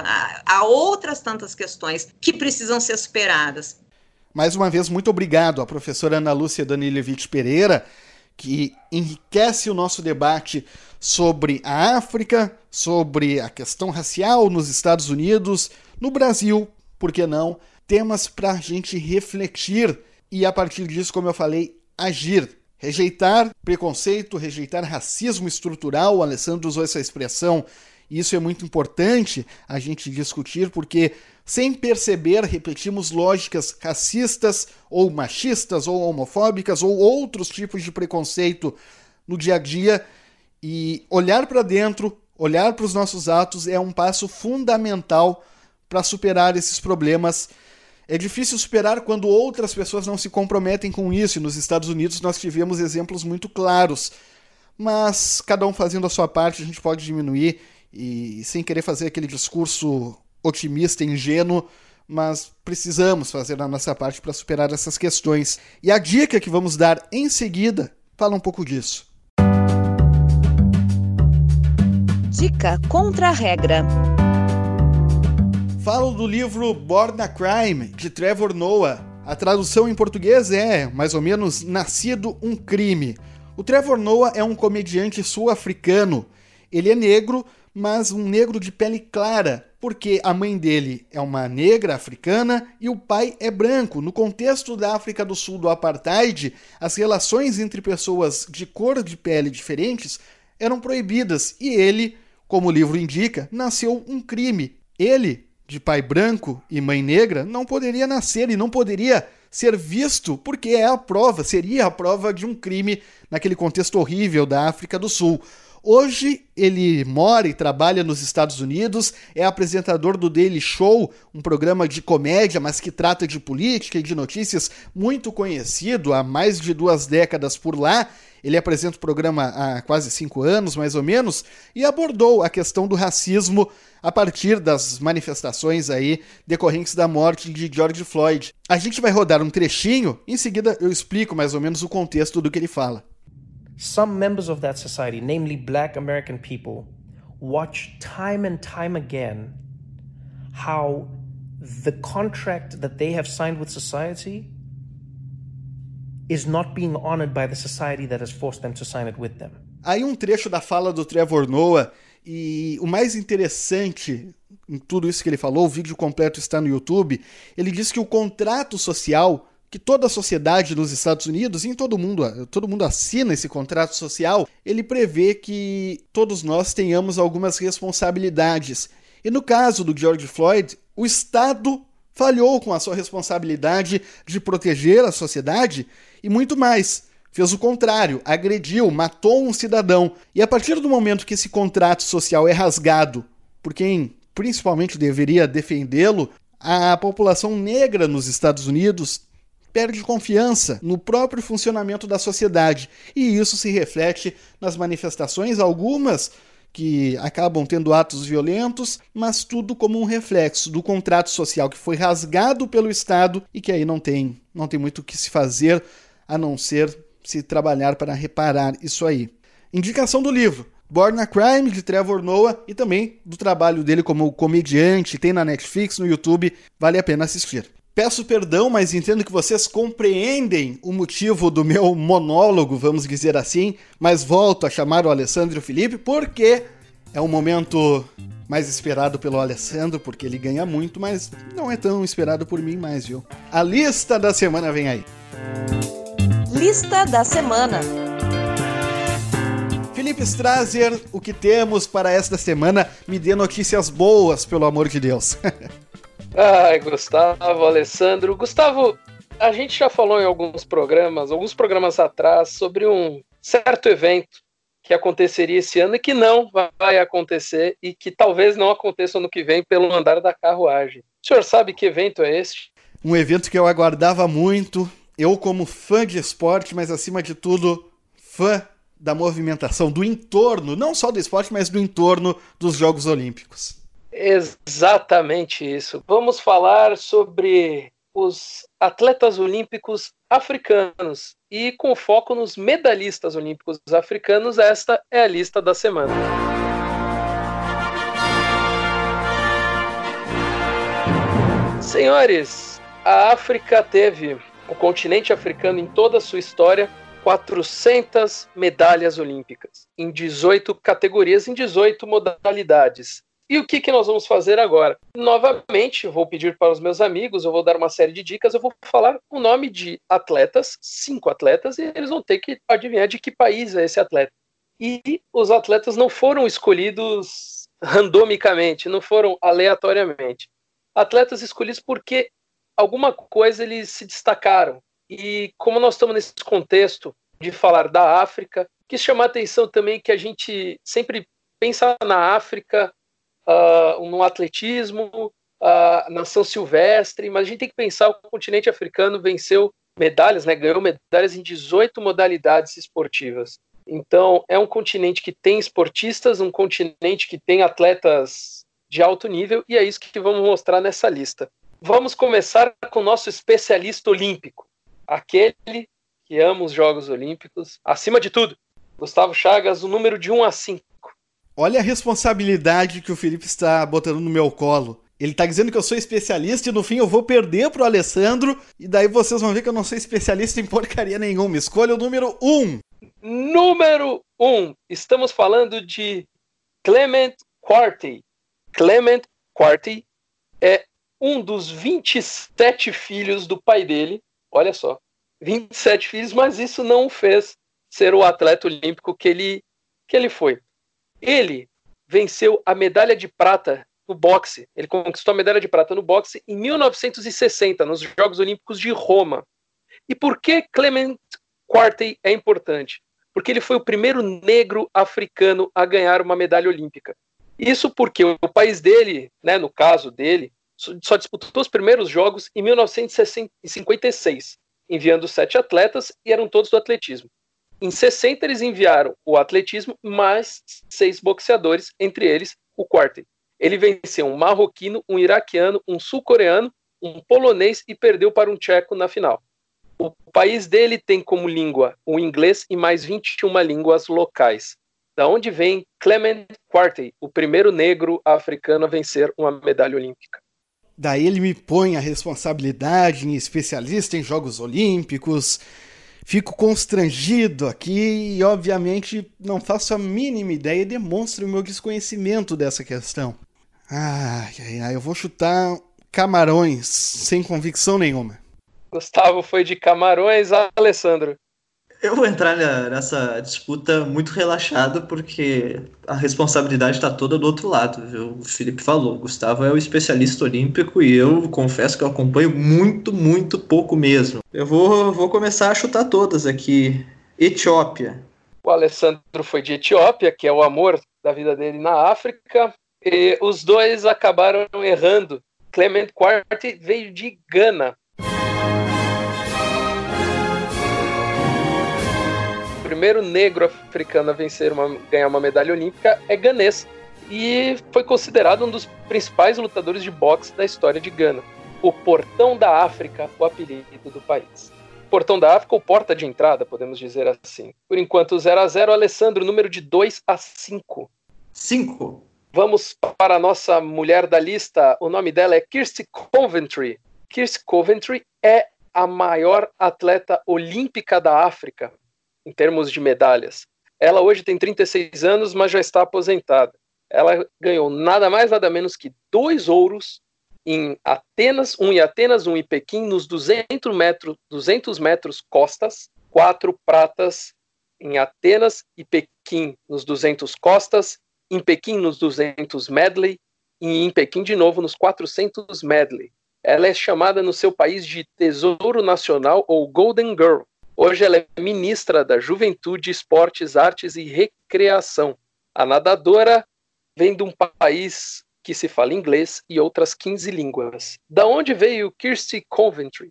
Speaker 5: Há outras tantas questões que precisam ser superadas.
Speaker 2: Mais uma vez, muito obrigado à professora Ana Lúcia Danilevich Pereira, que enriquece o nosso debate sobre a África, sobre a questão racial nos Estados Unidos, no Brasil, por que não? Temas para a gente refletir e, a partir disso, como eu falei, agir Rejeitar preconceito, rejeitar racismo estrutural, o Alessandro usou essa expressão, e isso é muito importante a gente discutir, porque sem perceber repetimos lógicas racistas ou machistas ou homofóbicas ou outros tipos de preconceito no dia a dia. E olhar para dentro, olhar para os nossos atos é um passo fundamental para superar esses problemas é difícil superar quando outras pessoas não se comprometem com isso, e nos Estados Unidos nós tivemos exemplos muito claros. Mas cada um fazendo a sua parte, a gente pode diminuir e sem querer fazer aquele discurso otimista, ingênuo, mas precisamos fazer a nossa parte para superar essas questões. E a dica que vamos dar em seguida fala um pouco disso.
Speaker 1: Dica contra a regra.
Speaker 2: Falo do livro Born a Crime, de Trevor Noah. A tradução em português é, mais ou menos, Nascido um Crime. O Trevor Noah é um comediante sul-africano. Ele é negro, mas um negro de pele clara, porque a mãe dele é uma negra africana e o pai é branco. No contexto da África do Sul do apartheid, as relações entre pessoas de cor de pele diferentes eram proibidas e ele, como o livro indica, nasceu um crime. Ele de pai branco e mãe negra não poderia nascer e não poderia ser visto porque é a prova, seria a prova de um crime naquele contexto horrível da África do Sul. Hoje ele mora e trabalha nos Estados Unidos, é apresentador do Daily Show, um programa de comédia, mas que trata de política e de notícias muito conhecido há mais de duas décadas por lá. Ele apresenta o programa há quase cinco anos, mais ou menos, e abordou a questão do racismo a partir das manifestações aí decorrentes da morte de George Floyd. A gente vai rodar um trechinho, em seguida eu explico mais ou menos o contexto do que ele fala.
Speaker 6: Some members of that society, namely black American people, watch time and time again how the contract that they have signed with society is not being honored by the society that has forced them to sign it with them.
Speaker 2: Aí um trecho da fala do Trevor Noah e o mais interessante em tudo isso que ele falou, o vídeo completo está no YouTube. Ele diz que o contrato social que toda a sociedade nos Estados Unidos e em todo mundo, todo mundo assina esse contrato social, ele prevê que todos nós tenhamos algumas responsabilidades. E no caso do George Floyd, o Estado falhou com a sua responsabilidade de proteger a sociedade e muito mais. Fez o contrário, agrediu, matou um cidadão. E a partir do momento que esse contrato social é rasgado por quem principalmente deveria defendê-lo, a população negra nos Estados Unidos perde confiança no próprio funcionamento da sociedade. E isso se reflete nas manifestações, algumas que acabam tendo atos violentos, mas tudo como um reflexo do contrato social que foi rasgado pelo Estado e que aí não tem, não tem muito o que se fazer a não ser se trabalhar para reparar isso aí. Indicação do livro: Born a Crime de Trevor Noah e também do trabalho dele como comediante, tem na Netflix, no YouTube, vale a pena assistir. Peço perdão, mas entendo que vocês compreendem o motivo do meu monólogo, vamos dizer assim, mas volto a chamar o Alessandro Felipe porque é um momento mais esperado pelo Alessandro, porque ele ganha muito, mas não é tão esperado por mim mais, viu? A lista da semana vem aí.
Speaker 1: Lista da semana.
Speaker 2: Felipe Strazer, o que temos para esta semana? Me dê notícias boas, pelo amor de Deus.
Speaker 3: Ai, Gustavo, Alessandro. Gustavo, a gente já falou em alguns programas, alguns programas atrás, sobre um certo evento que aconteceria esse ano e que não vai acontecer e que talvez não aconteça no que vem pelo andar da carruagem. O senhor sabe que evento é este?
Speaker 2: Um evento que eu aguardava muito, eu como fã de esporte, mas acima de tudo, fã da movimentação, do entorno, não só do esporte, mas do entorno dos Jogos Olímpicos.
Speaker 3: Exatamente isso. Vamos falar sobre os atletas olímpicos africanos e com foco nos medalhistas olímpicos africanos, esta é a lista da semana. Senhores, a África teve, o continente africano em toda a sua história, 400 medalhas olímpicas, em 18 categorias, em 18 modalidades. E o que, que nós vamos fazer agora? Novamente, vou pedir para os meus amigos, eu vou dar uma série de dicas, eu vou falar o nome de atletas, cinco atletas, e eles vão ter que adivinhar de que país é esse atleta. E os atletas não foram escolhidos randomicamente, não foram aleatoriamente. Atletas escolhidos porque alguma coisa eles se destacaram. E como nós estamos nesse contexto de falar da África, quis chamar a atenção também que a gente sempre pensa na África uh, no atletismo, uh, na São Silvestre, mas a gente tem que pensar o continente africano venceu medalhas, né, ganhou medalhas em 18 modalidades esportivas. Então, é um continente que tem esportistas, um continente que tem atletas de alto nível, e é isso que vamos mostrar nessa lista. Vamos começar com o nosso especialista olímpico, aquele que ama os Jogos Olímpicos, acima de tudo. Gustavo Chagas, o número de 1 a 5.
Speaker 2: Olha a responsabilidade que o Felipe está botando no meu colo. Ele está dizendo que eu sou especialista e no fim eu vou perder pro Alessandro. E daí vocês vão ver que eu não sou especialista em porcaria nenhuma. Escolha o número 1. Um.
Speaker 3: Número 1. Um. Estamos falando de Clement Quarty. Clement Quarty é um dos 27 filhos do pai dele. Olha só. 27 filhos, mas isso não o fez ser o atleta olímpico que ele, que ele foi. Ele venceu a medalha de prata no boxe. Ele conquistou a medalha de prata no boxe em 1960, nos Jogos Olímpicos de Roma. E por que Clement Quartey é importante? Porque ele foi o primeiro negro africano a ganhar uma medalha olímpica. Isso porque o país dele, né, no caso dele, só disputou os primeiros jogos em 1956, enviando sete atletas e eram todos do atletismo. Em 60, eles enviaram o atletismo mais seis boxeadores, entre eles o Quartey. Ele venceu um marroquino, um iraquiano, um sul-coreano, um polonês e perdeu para um tcheco na final. O país dele tem como língua o inglês e mais 21 línguas locais. Da onde vem Clement Quartey, o primeiro negro africano a vencer uma medalha olímpica.
Speaker 2: Daí ele me põe a responsabilidade em especialista em Jogos Olímpicos, Fico constrangido aqui e, obviamente, não faço a mínima ideia e demonstro o meu desconhecimento dessa questão. Ai, ai, ai, eu vou chutar Camarões, sem convicção nenhuma.
Speaker 3: Gustavo foi de Camarões, Alessandro.
Speaker 4: Eu vou entrar nessa disputa muito relaxado, porque a responsabilidade está toda do outro lado. Viu? O Felipe falou, o Gustavo é o especialista olímpico e eu confesso que eu acompanho muito, muito pouco mesmo. Eu vou, vou começar a chutar todas aqui. Etiópia.
Speaker 3: O Alessandro foi de Etiópia, que é o amor da vida dele na África, e os dois acabaram errando. Clement Quart veio de Gana, primeiro negro africano a vencer uma, ganhar uma medalha olímpica é ganês e foi considerado um dos principais lutadores de boxe da história de Gana. O Portão da África, o apelido do país. Portão da África ou porta de entrada, podemos dizer assim. Por enquanto, 0 a 0 Alessandro, número de 2 a 5.
Speaker 4: 5.
Speaker 3: Vamos para a nossa mulher da lista. O nome dela é Kirsty Coventry. Kirsty Coventry é a maior atleta olímpica da África em termos de medalhas. Ela hoje tem 36 anos, mas já está aposentada. Ela ganhou nada mais, nada menos que dois ouros em Atenas, um em Atenas, um em Pequim, nos 200 metros, 200 metros costas, quatro pratas em Atenas e Pequim nos 200 costas, em Pequim nos 200 medley e em Pequim de novo nos 400 medley. Ela é chamada no seu país de Tesouro Nacional ou Golden Girl. Hoje ela é ministra da Juventude, Esportes, Artes e Recreação. A nadadora vem de um país que se fala inglês e outras 15 línguas. Da onde veio Kirsty Coventry?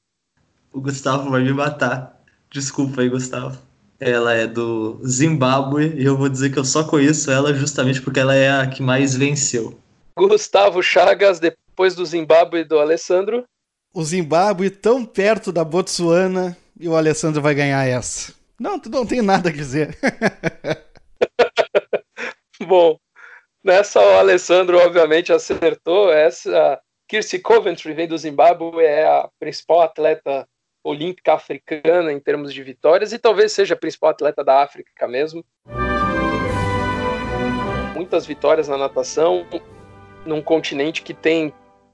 Speaker 4: O Gustavo vai me matar. Desculpa aí, Gustavo. Ela é do Zimbábue e eu vou dizer que eu só conheço ela justamente porque ela é a que mais venceu.
Speaker 3: Gustavo Chagas, depois do Zimbábue e do Alessandro.
Speaker 2: O Zimbábue tão perto da Botsuana e o Alessandro vai ganhar essa. Não, não tem nada a dizer.
Speaker 3: Bom, nessa o Alessandro obviamente acertou. Essa Kirsty Coventry vem do Zimbábue, é a principal atleta olímpica africana em termos de vitórias e talvez seja a principal atleta da África mesmo. Muitas vitórias na natação, num continente que tem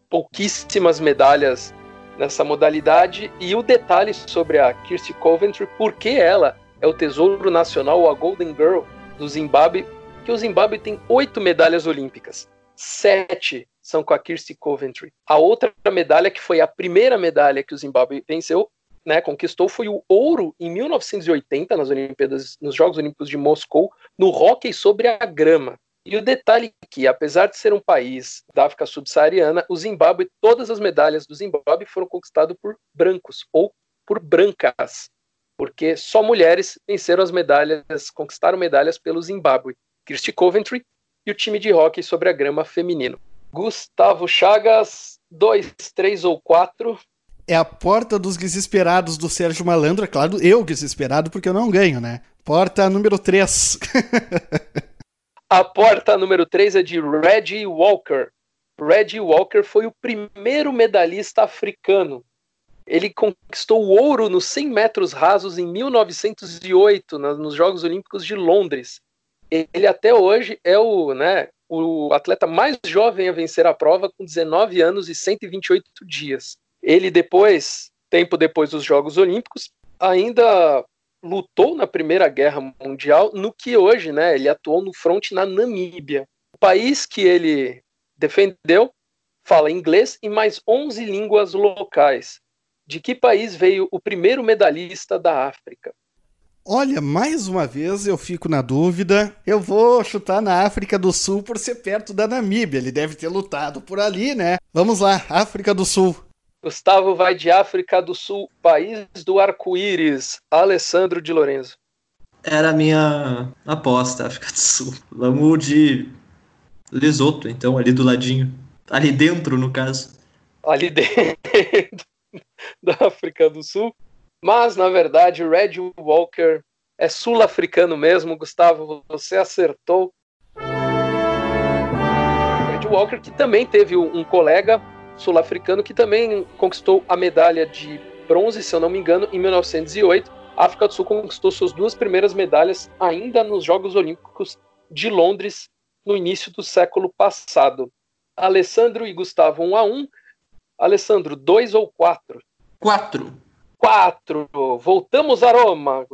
Speaker 3: pouquíssimas medalhas nessa modalidade. E o detalhe sobre a Kirsty Coventry, porque ela é o tesouro nacional, a Golden Girl do Zimbábue, que o Zimbábue tem oito medalhas olímpicas. Sete são com a Kirsty Coventry. A outra medalha, que foi a primeira medalha que o Zimbábue venceu, né, conquistou, foi o ouro em 1980 nas Olimpíadas, nos Jogos Olímpicos de Moscou, no hóquei sobre a grama. E o detalhe é que, apesar de ser um país da África subsaariana, o Zimbábue, todas as medalhas do Zimbábue foram conquistadas por brancos ou por brancas, porque só mulheres venceram as medalhas, conquistaram medalhas pelo Zimbábue. Kirsty Coventry e o time de hóquei sobre a grama feminino. Gustavo Chagas, dois, três ou quatro.
Speaker 2: É a porta dos desesperados do Sérgio Malandro, é claro, eu desesperado porque eu não ganho, né? Porta número 3.
Speaker 3: A porta número 3 é de Reggie Walker. Reggie Walker foi o primeiro medalhista africano. Ele conquistou o ouro nos 100 metros rasos em 1908, nos Jogos Olímpicos de Londres. Ele até hoje é o, né, o atleta mais jovem a vencer a prova com 19 anos e 128 dias. Ele depois, tempo depois dos Jogos Olímpicos, ainda lutou na Primeira Guerra Mundial, no que hoje, né, ele atuou no fronte na Namíbia. O país que ele defendeu fala inglês e mais 11 línguas locais. De que país veio o primeiro medalhista da África?
Speaker 2: Olha, mais uma vez eu fico na dúvida. Eu vou chutar na África do Sul por ser perto da Namíbia. Ele deve ter lutado por ali, né? Vamos lá, África do Sul.
Speaker 3: Gustavo vai de África do Sul, país do arco-íris. Alessandro de Lorenzo.
Speaker 4: Era a minha aposta, África do Sul. Vamos de Lesoto, então, ali do ladinho. Ali dentro, no caso.
Speaker 3: Ali dentro da África do Sul. Mas, na verdade, Red Walker é sul-africano mesmo. Gustavo, você acertou. Red Walker, que também teve um colega sul-africano que também conquistou a medalha de bronze, se eu não me engano, em 1908. A África do Sul conquistou suas duas primeiras medalhas ainda nos Jogos Olímpicos de Londres no início do século passado. Alessandro e Gustavo 1 um a 1. Um. Alessandro, 2 ou 4?
Speaker 4: 4.
Speaker 3: 4. Voltamos a Roma,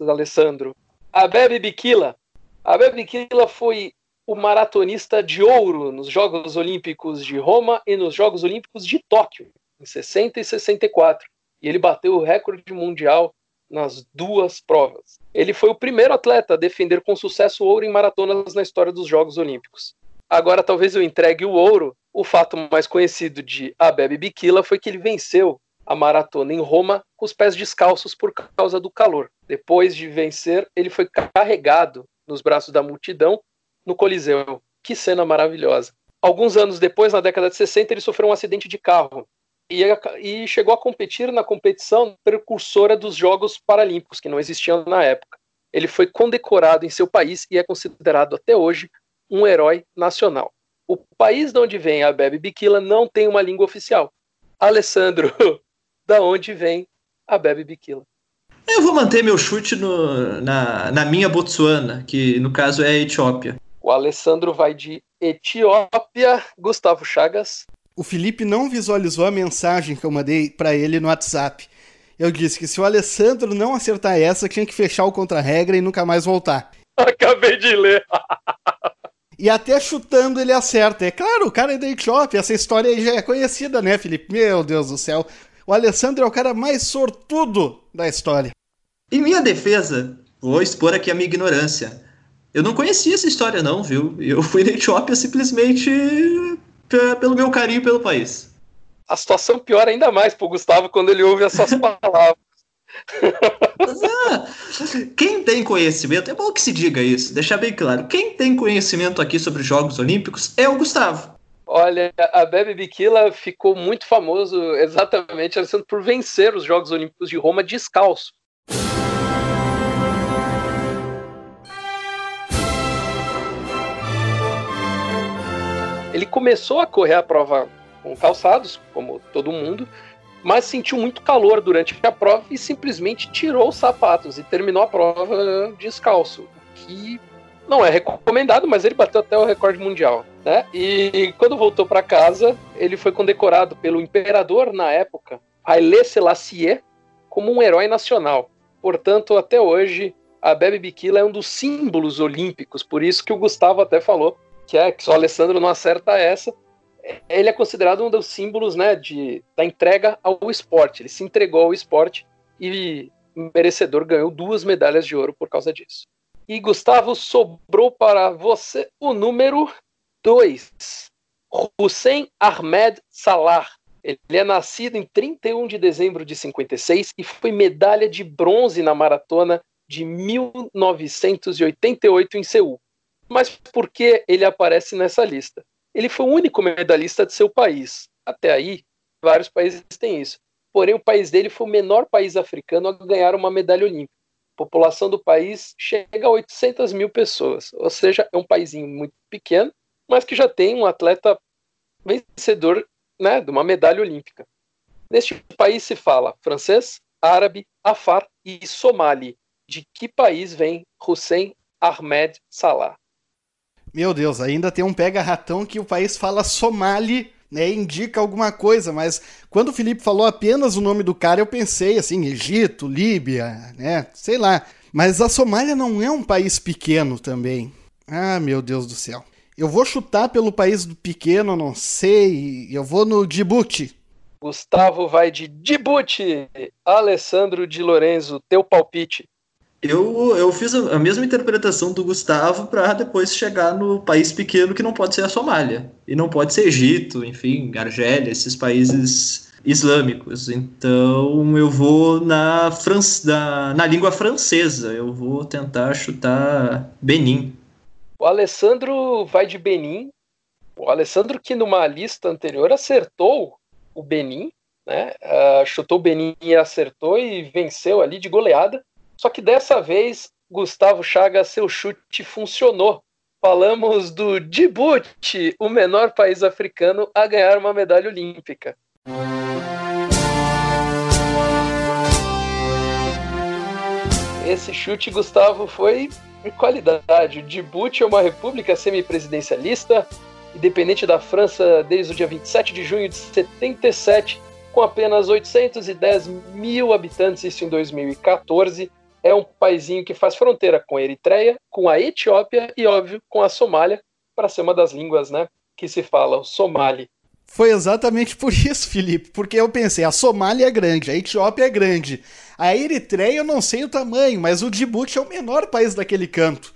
Speaker 3: Alessandro. Abebe Bikila. Abebe Bikila foi o maratonista de ouro nos Jogos Olímpicos de Roma e nos Jogos Olímpicos de Tóquio, em 60 e 64. E ele bateu o recorde mundial nas duas provas. Ele foi o primeiro atleta a defender com sucesso ouro em maratonas na história dos Jogos Olímpicos. Agora, talvez eu entregue o ouro. O fato mais conhecido de Abebe Bikila foi que ele venceu a maratona em Roma com os pés descalços por causa do calor. Depois de vencer, ele foi carregado nos braços da multidão no Coliseu. Que cena maravilhosa. Alguns anos depois, na década de 60, ele sofreu um acidente de carro e, e chegou a competir na competição precursora dos Jogos Paralímpicos, que não existiam na época. Ele foi condecorado em seu país e é considerado até hoje um herói nacional. O país de onde vem a Bebe Bikila não tem uma língua oficial. Alessandro, da onde vem a Bebe Bikila?
Speaker 4: Eu vou manter meu chute no, na, na minha Botsuana, que no caso é a Etiópia.
Speaker 3: O Alessandro vai de Etiópia, Gustavo Chagas.
Speaker 2: O Felipe não visualizou a mensagem que eu mandei para ele no WhatsApp. Eu disse que se o Alessandro não acertar essa, tinha que fechar o contra-regra e nunca mais voltar.
Speaker 3: Acabei de ler.
Speaker 2: e até chutando ele acerta. É claro, o cara é da Etiópia, essa história aí já é conhecida, né, Felipe? Meu Deus do céu. O Alessandro é o cara mais sortudo da história.
Speaker 4: Em minha defesa, vou expor aqui a minha ignorância. Eu não conhecia essa história, não, viu? Eu fui na Etiópia simplesmente pelo meu carinho pelo país.
Speaker 3: A situação piora ainda mais pro Gustavo quando ele ouve essas palavras.
Speaker 4: ah, quem tem conhecimento, é bom que se diga isso, deixar bem claro. Quem tem conhecimento aqui sobre os Jogos Olímpicos é o Gustavo.
Speaker 3: Olha, a Bebe Bikila ficou muito famoso exatamente por vencer os Jogos Olímpicos de Roma descalço. Ele começou a correr a prova com calçados, como todo mundo, mas sentiu muito calor durante a prova e simplesmente tirou os sapatos e terminou a prova descalço, que não é recomendado, mas ele bateu até o recorde mundial, né? E quando voltou para casa, ele foi condecorado pelo imperador na época, Haile Selassie, como um herói nacional. Portanto, até hoje, a Bebe Bikila é um dos símbolos olímpicos, por isso que o Gustavo até falou que é que só o Alessandro não acerta essa. Ele é considerado um dos símbolos, né, de, da entrega ao esporte. Ele se entregou ao esporte e merecedor ganhou duas medalhas de ouro por causa disso. E Gustavo sobrou para você o número 2, Hussein Ahmed Salah. Ele é nascido em 31 de dezembro de 56 e foi medalha de bronze na maratona de 1988 em Seul. Mas por que ele aparece nessa lista? Ele foi o único medalhista de seu país. Até aí, vários países têm isso. Porém, o país dele foi o menor país africano a ganhar uma medalha olímpica. A população do país chega a 800 mil pessoas, ou seja, é um paísinho muito pequeno, mas que já tem um atleta vencedor né, de uma medalha olímpica. Neste país se fala francês, árabe, afar e somali. De que país vem Hussein Ahmed Salah?
Speaker 2: Meu Deus, ainda tem um pega-ratão que o país fala Somali, né? Indica alguma coisa, mas quando o Felipe falou apenas o nome do cara, eu pensei assim, Egito, Líbia, né? Sei lá. Mas a Somália não é um país pequeno também. Ah, meu Deus do céu. Eu vou chutar pelo país do pequeno, não sei. Eu vou no Djibouti.
Speaker 3: Gustavo vai de Djibouti. Alessandro de Lorenzo, teu palpite.
Speaker 4: Eu, eu fiz a mesma interpretação do Gustavo para depois chegar no país pequeno que não pode ser a Somália. E não pode ser Egito, enfim, Argélia, esses países islâmicos. Então eu vou na, fran na, na língua francesa. Eu vou tentar chutar Benin.
Speaker 3: O Alessandro vai de Benin. O Alessandro que numa lista anterior acertou o Benin, né? Uh, chutou o Benin e acertou e venceu ali de goleada. Só que dessa vez, Gustavo Chagas, seu chute funcionou. Falamos do Djibouti, o menor país africano a ganhar uma medalha olímpica. Esse chute, Gustavo, foi de qualidade. O Djibouti é uma república semipresidencialista, independente da França desde o dia 27 de junho de 77 com apenas 810 mil habitantes, isso em 2014. É um paizinho que faz fronteira com a Eritreia, com a Etiópia e, óbvio, com a Somália, para ser uma das línguas né, que se fala, o somali.
Speaker 2: Foi exatamente por isso, Felipe, porque eu pensei, a Somália é grande, a Etiópia é grande, a Eritreia eu não sei o tamanho, mas o Djibouti é o menor país daquele canto.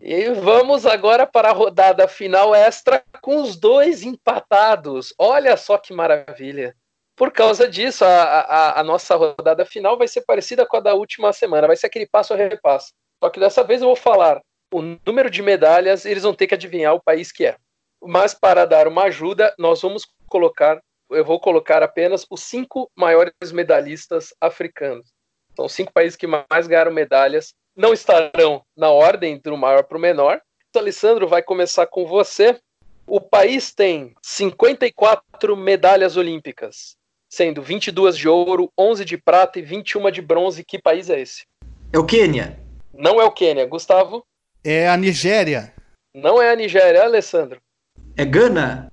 Speaker 3: E vamos agora para a rodada final extra com os dois empatados. Olha só que maravilha. Por causa disso, a, a, a, nossa rodada final vai ser parecida com a da última semana. Vai ser aquele passo a repasso. Só que dessa vez eu vou falar o número de medalhas e eles vão ter que adivinhar o país que é. Mas para dar uma ajuda, nós vamos colocar, eu vou colocar apenas os cinco maiores medalhistas africanos. São cinco países que mais ganharam medalhas não estarão na ordem do maior para o menor. Então, Alessandro, vai começar com você. O país tem 54 medalhas olímpicas, sendo 22 de ouro, 11 de prata e 21 de bronze. Que país é esse?
Speaker 4: É o Quênia.
Speaker 3: Não é o Quênia. Gustavo?
Speaker 2: É a Nigéria.
Speaker 3: Não é a Nigéria, Alessandro.
Speaker 4: É Gana.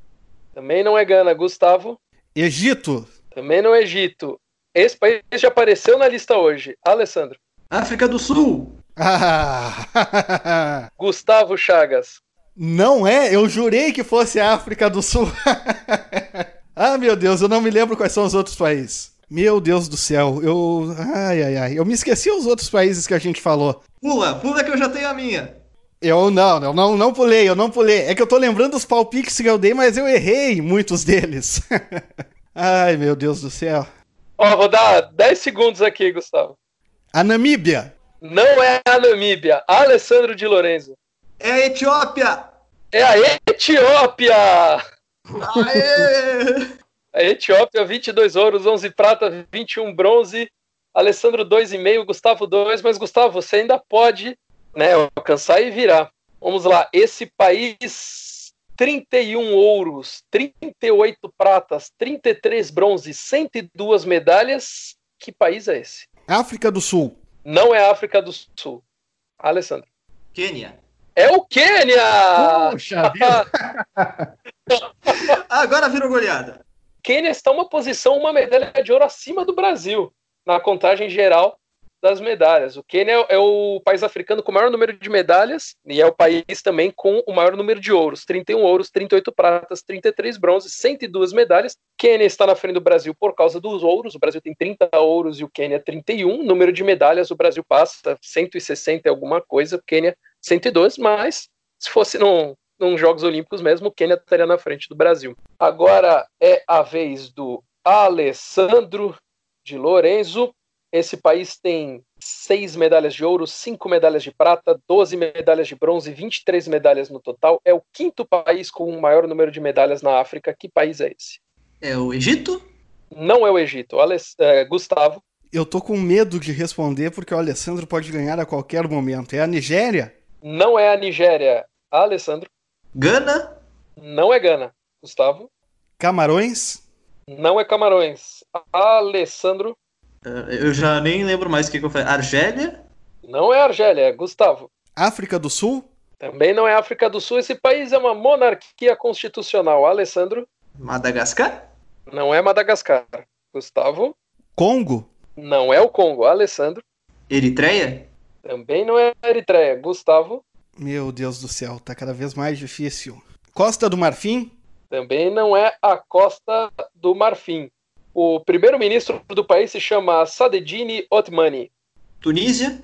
Speaker 3: Também não é Gana. Gustavo?
Speaker 2: Egito.
Speaker 3: Também não é Egito. Esse país já apareceu na lista hoje. Alessandro?
Speaker 4: África do Sul.
Speaker 2: Ah.
Speaker 3: Gustavo Chagas.
Speaker 2: Não é? Eu jurei que fosse a África do Sul. ah, meu Deus, eu não me lembro quais são os outros países. Meu Deus do céu, eu. Ai, ai, ai. Eu me esqueci os outros países que a gente falou.
Speaker 4: Pula, pula que eu já tenho a minha.
Speaker 2: Eu não, eu não, não pulei, eu não pulei. É que eu tô lembrando os palpites que eu dei, mas eu errei muitos deles. ai, meu Deus do céu.
Speaker 3: Ó, vou dar 10 segundos aqui, Gustavo.
Speaker 2: A Namíbia.
Speaker 3: Não é a Namíbia. Alessandro de Lorenzo.
Speaker 4: É a Etiópia.
Speaker 3: É a Etiópia.
Speaker 4: Aê!
Speaker 3: A Etiópia, 22 ouros, 11 prata, 21 bronze. Alessandro 2,5, Gustavo 2. Mas, Gustavo, você ainda pode né, alcançar e virar. Vamos lá. Esse país 31 ouros, 38 pratas, 33 bronzes, 102 medalhas. Que país é esse?
Speaker 2: África do Sul.
Speaker 3: Não é África do Sul. Alessandro.
Speaker 4: Quênia.
Speaker 3: É o Quênia!
Speaker 2: Puxa vida.
Speaker 4: Agora virou goleada.
Speaker 3: Quênia está uma posição, uma medalha de ouro acima do Brasil na contagem geral das medalhas. O Quênia é o país africano com o maior número de medalhas e é o país também com o maior número de ouros: 31 ouros, 38 pratas, 33 bronzes, 102 medalhas. Quênia está na frente do Brasil por causa dos ouros. O Brasil tem 30 ouros e o Quênia 31. Número de medalhas, o Brasil passa 160 e alguma coisa, o Quênia 102, mas se fosse num, num Jogos Olímpicos mesmo, o Quênia estaria na frente do Brasil. Agora é a vez do Alessandro de Lorenzo. Esse país tem seis medalhas de ouro, cinco medalhas de prata, 12 medalhas de bronze, 23 medalhas no total. É o quinto país com o maior número de medalhas na África. Que país é esse?
Speaker 4: É o Egito?
Speaker 3: Não é o Egito. Aless é, Gustavo.
Speaker 2: Eu tô com medo de responder porque o Alessandro pode ganhar a qualquer momento. É a Nigéria?
Speaker 3: Não é a Nigéria. Alessandro.
Speaker 4: Gana?
Speaker 3: Não é Gana. Gustavo.
Speaker 2: Camarões?
Speaker 3: Não é Camarões. Alessandro.
Speaker 4: Uh, eu já nem lembro mais o que, que eu falei. Argélia?
Speaker 3: Não é Argélia, é Gustavo.
Speaker 2: África do Sul?
Speaker 3: Também não é África do Sul. Esse país é uma monarquia constitucional. Alessandro?
Speaker 4: Madagascar?
Speaker 3: Não é Madagascar. Gustavo?
Speaker 2: Congo?
Speaker 3: Não é o Congo. Alessandro?
Speaker 4: Eritreia?
Speaker 3: Também não é Eritreia. Gustavo?
Speaker 2: Meu Deus do céu, tá cada vez mais difícil. Costa do Marfim?
Speaker 3: Também não é a Costa do Marfim. O primeiro-ministro do país se chama Sadedine Otmani.
Speaker 4: Tunísia?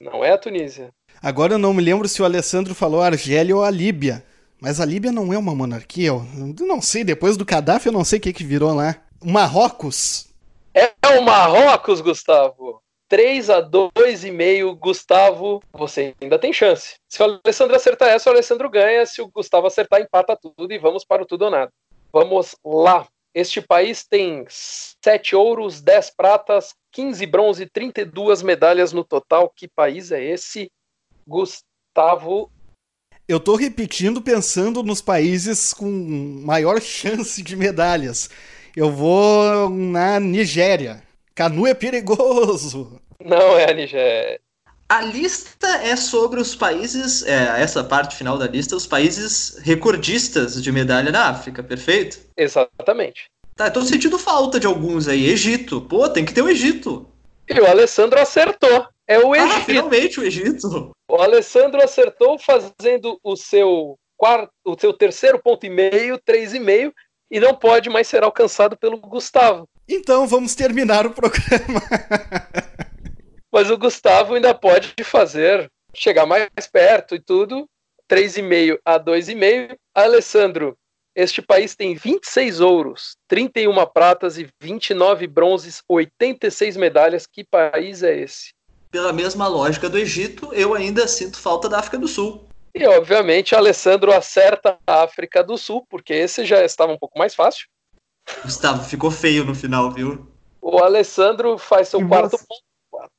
Speaker 3: Não é a Tunísia.
Speaker 2: Agora eu não me lembro se o Alessandro falou Argélia ou a Líbia. Mas a Líbia não é uma monarquia. Eu não sei, depois do Gaddafi eu não sei o que, que virou lá. Marrocos?
Speaker 3: É o Marrocos, Gustavo. 3 a 2,5, Gustavo, você ainda tem chance. Se o Alessandro acertar essa, o Alessandro ganha. Se o Gustavo acertar, empata tudo e vamos para o tudo ou nada. Vamos lá. Este país tem 7 ouros, 10 pratas, 15 bronze, 32 medalhas no total. Que país é esse? Gustavo.
Speaker 2: Eu tô repetindo pensando nos países com maior chance de medalhas. Eu vou na Nigéria. Canu é perigoso.
Speaker 3: Não é a Nigéria.
Speaker 4: A lista é sobre os países, é, essa parte final da lista, os países recordistas de medalha na África, perfeito?
Speaker 3: Exatamente.
Speaker 4: Tá, tô sentindo falta de alguns aí. Egito. Pô, tem que ter o Egito.
Speaker 3: E o Alessandro acertou. É o
Speaker 4: Ah,
Speaker 3: Egito.
Speaker 4: finalmente o Egito.
Speaker 3: O Alessandro acertou fazendo o seu quarto, o seu terceiro ponto e meio, três e meio, e não pode mais ser alcançado pelo Gustavo.
Speaker 2: Então vamos terminar o programa.
Speaker 3: Mas o Gustavo ainda pode fazer, chegar mais perto e tudo, 3,5 a 2,5. Alessandro, este país tem 26 ouros, 31 pratas e 29 bronzes, 86 medalhas. Que país é esse?
Speaker 4: Pela mesma lógica do Egito, eu ainda sinto falta da África do Sul.
Speaker 3: E obviamente Alessandro acerta a África do Sul, porque esse já estava um pouco mais fácil.
Speaker 4: Gustavo, ficou feio no final, viu?
Speaker 3: O Alessandro faz seu
Speaker 2: E
Speaker 3: quarto
Speaker 2: você?
Speaker 3: ponto,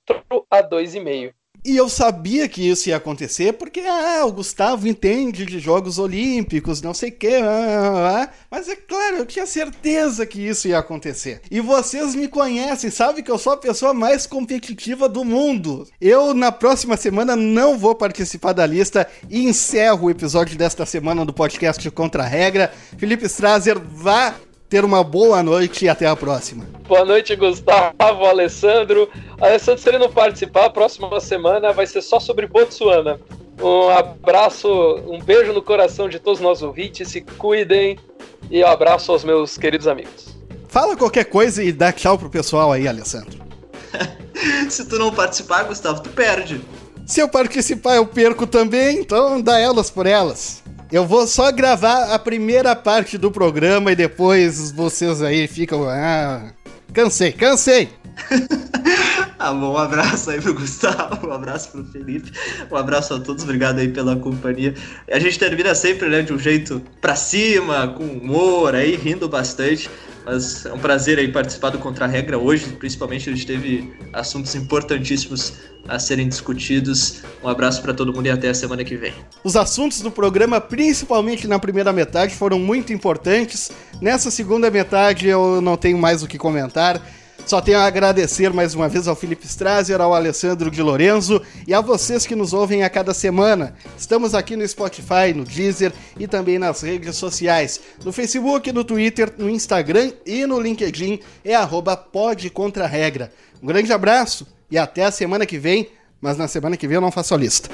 Speaker 3: 4 a 2,5.
Speaker 2: E eu sabia que isso ia acontecer, porque ah, o Gustavo entende de Jogos Olímpicos, não sei o que, mas é claro, eu tinha certeza que isso ia acontecer. E vocês me conhecem, sabem que eu sou a pessoa mais competitiva do mundo. Eu, na próxima semana, não vou participar da lista e encerro o episódio desta semana do podcast Contra a Regra. Felipe Strazer, vá ter uma boa noite e até a próxima.
Speaker 3: Boa noite, Gustavo, Alessandro. Alessandro, se ele não participar, a próxima semana vai ser só sobre Botsuana. Um abraço, um beijo no coração de todos os nossos ouvintes, se cuidem e um abraço aos meus queridos amigos.
Speaker 2: Fala qualquer coisa e dá tchau pro pessoal aí, Alessandro.
Speaker 4: Se tu não participar, Gustavo, tu perde.
Speaker 2: Se eu participar, eu perco também, então dá elas por elas. Eu vou só gravar a primeira parte do programa e depois vocês aí ficam. Ah, cansei, cansei!
Speaker 4: Ah, bom, um abraço aí pro Gustavo, um abraço pro Felipe, um abraço a todos, obrigado aí pela companhia. A gente termina sempre, né, de um jeito pra cima, com humor aí, rindo bastante. Mas é um prazer aí participar do Contra a Regra hoje, principalmente a gente teve assuntos importantíssimos a serem discutidos. Um abraço pra todo mundo e até a semana que vem.
Speaker 2: Os assuntos do programa, principalmente na primeira metade, foram muito importantes. Nessa segunda metade eu não tenho mais o que comentar. Só tenho a agradecer mais uma vez ao Felipe Strazer, ao Alessandro de Lorenzo e a vocês que nos ouvem a cada semana. Estamos aqui no Spotify, no Deezer e também nas redes sociais. No Facebook, no Twitter, no Instagram e no LinkedIn é arroba. Um grande abraço e até a semana que vem, mas na semana que vem eu não faço a lista.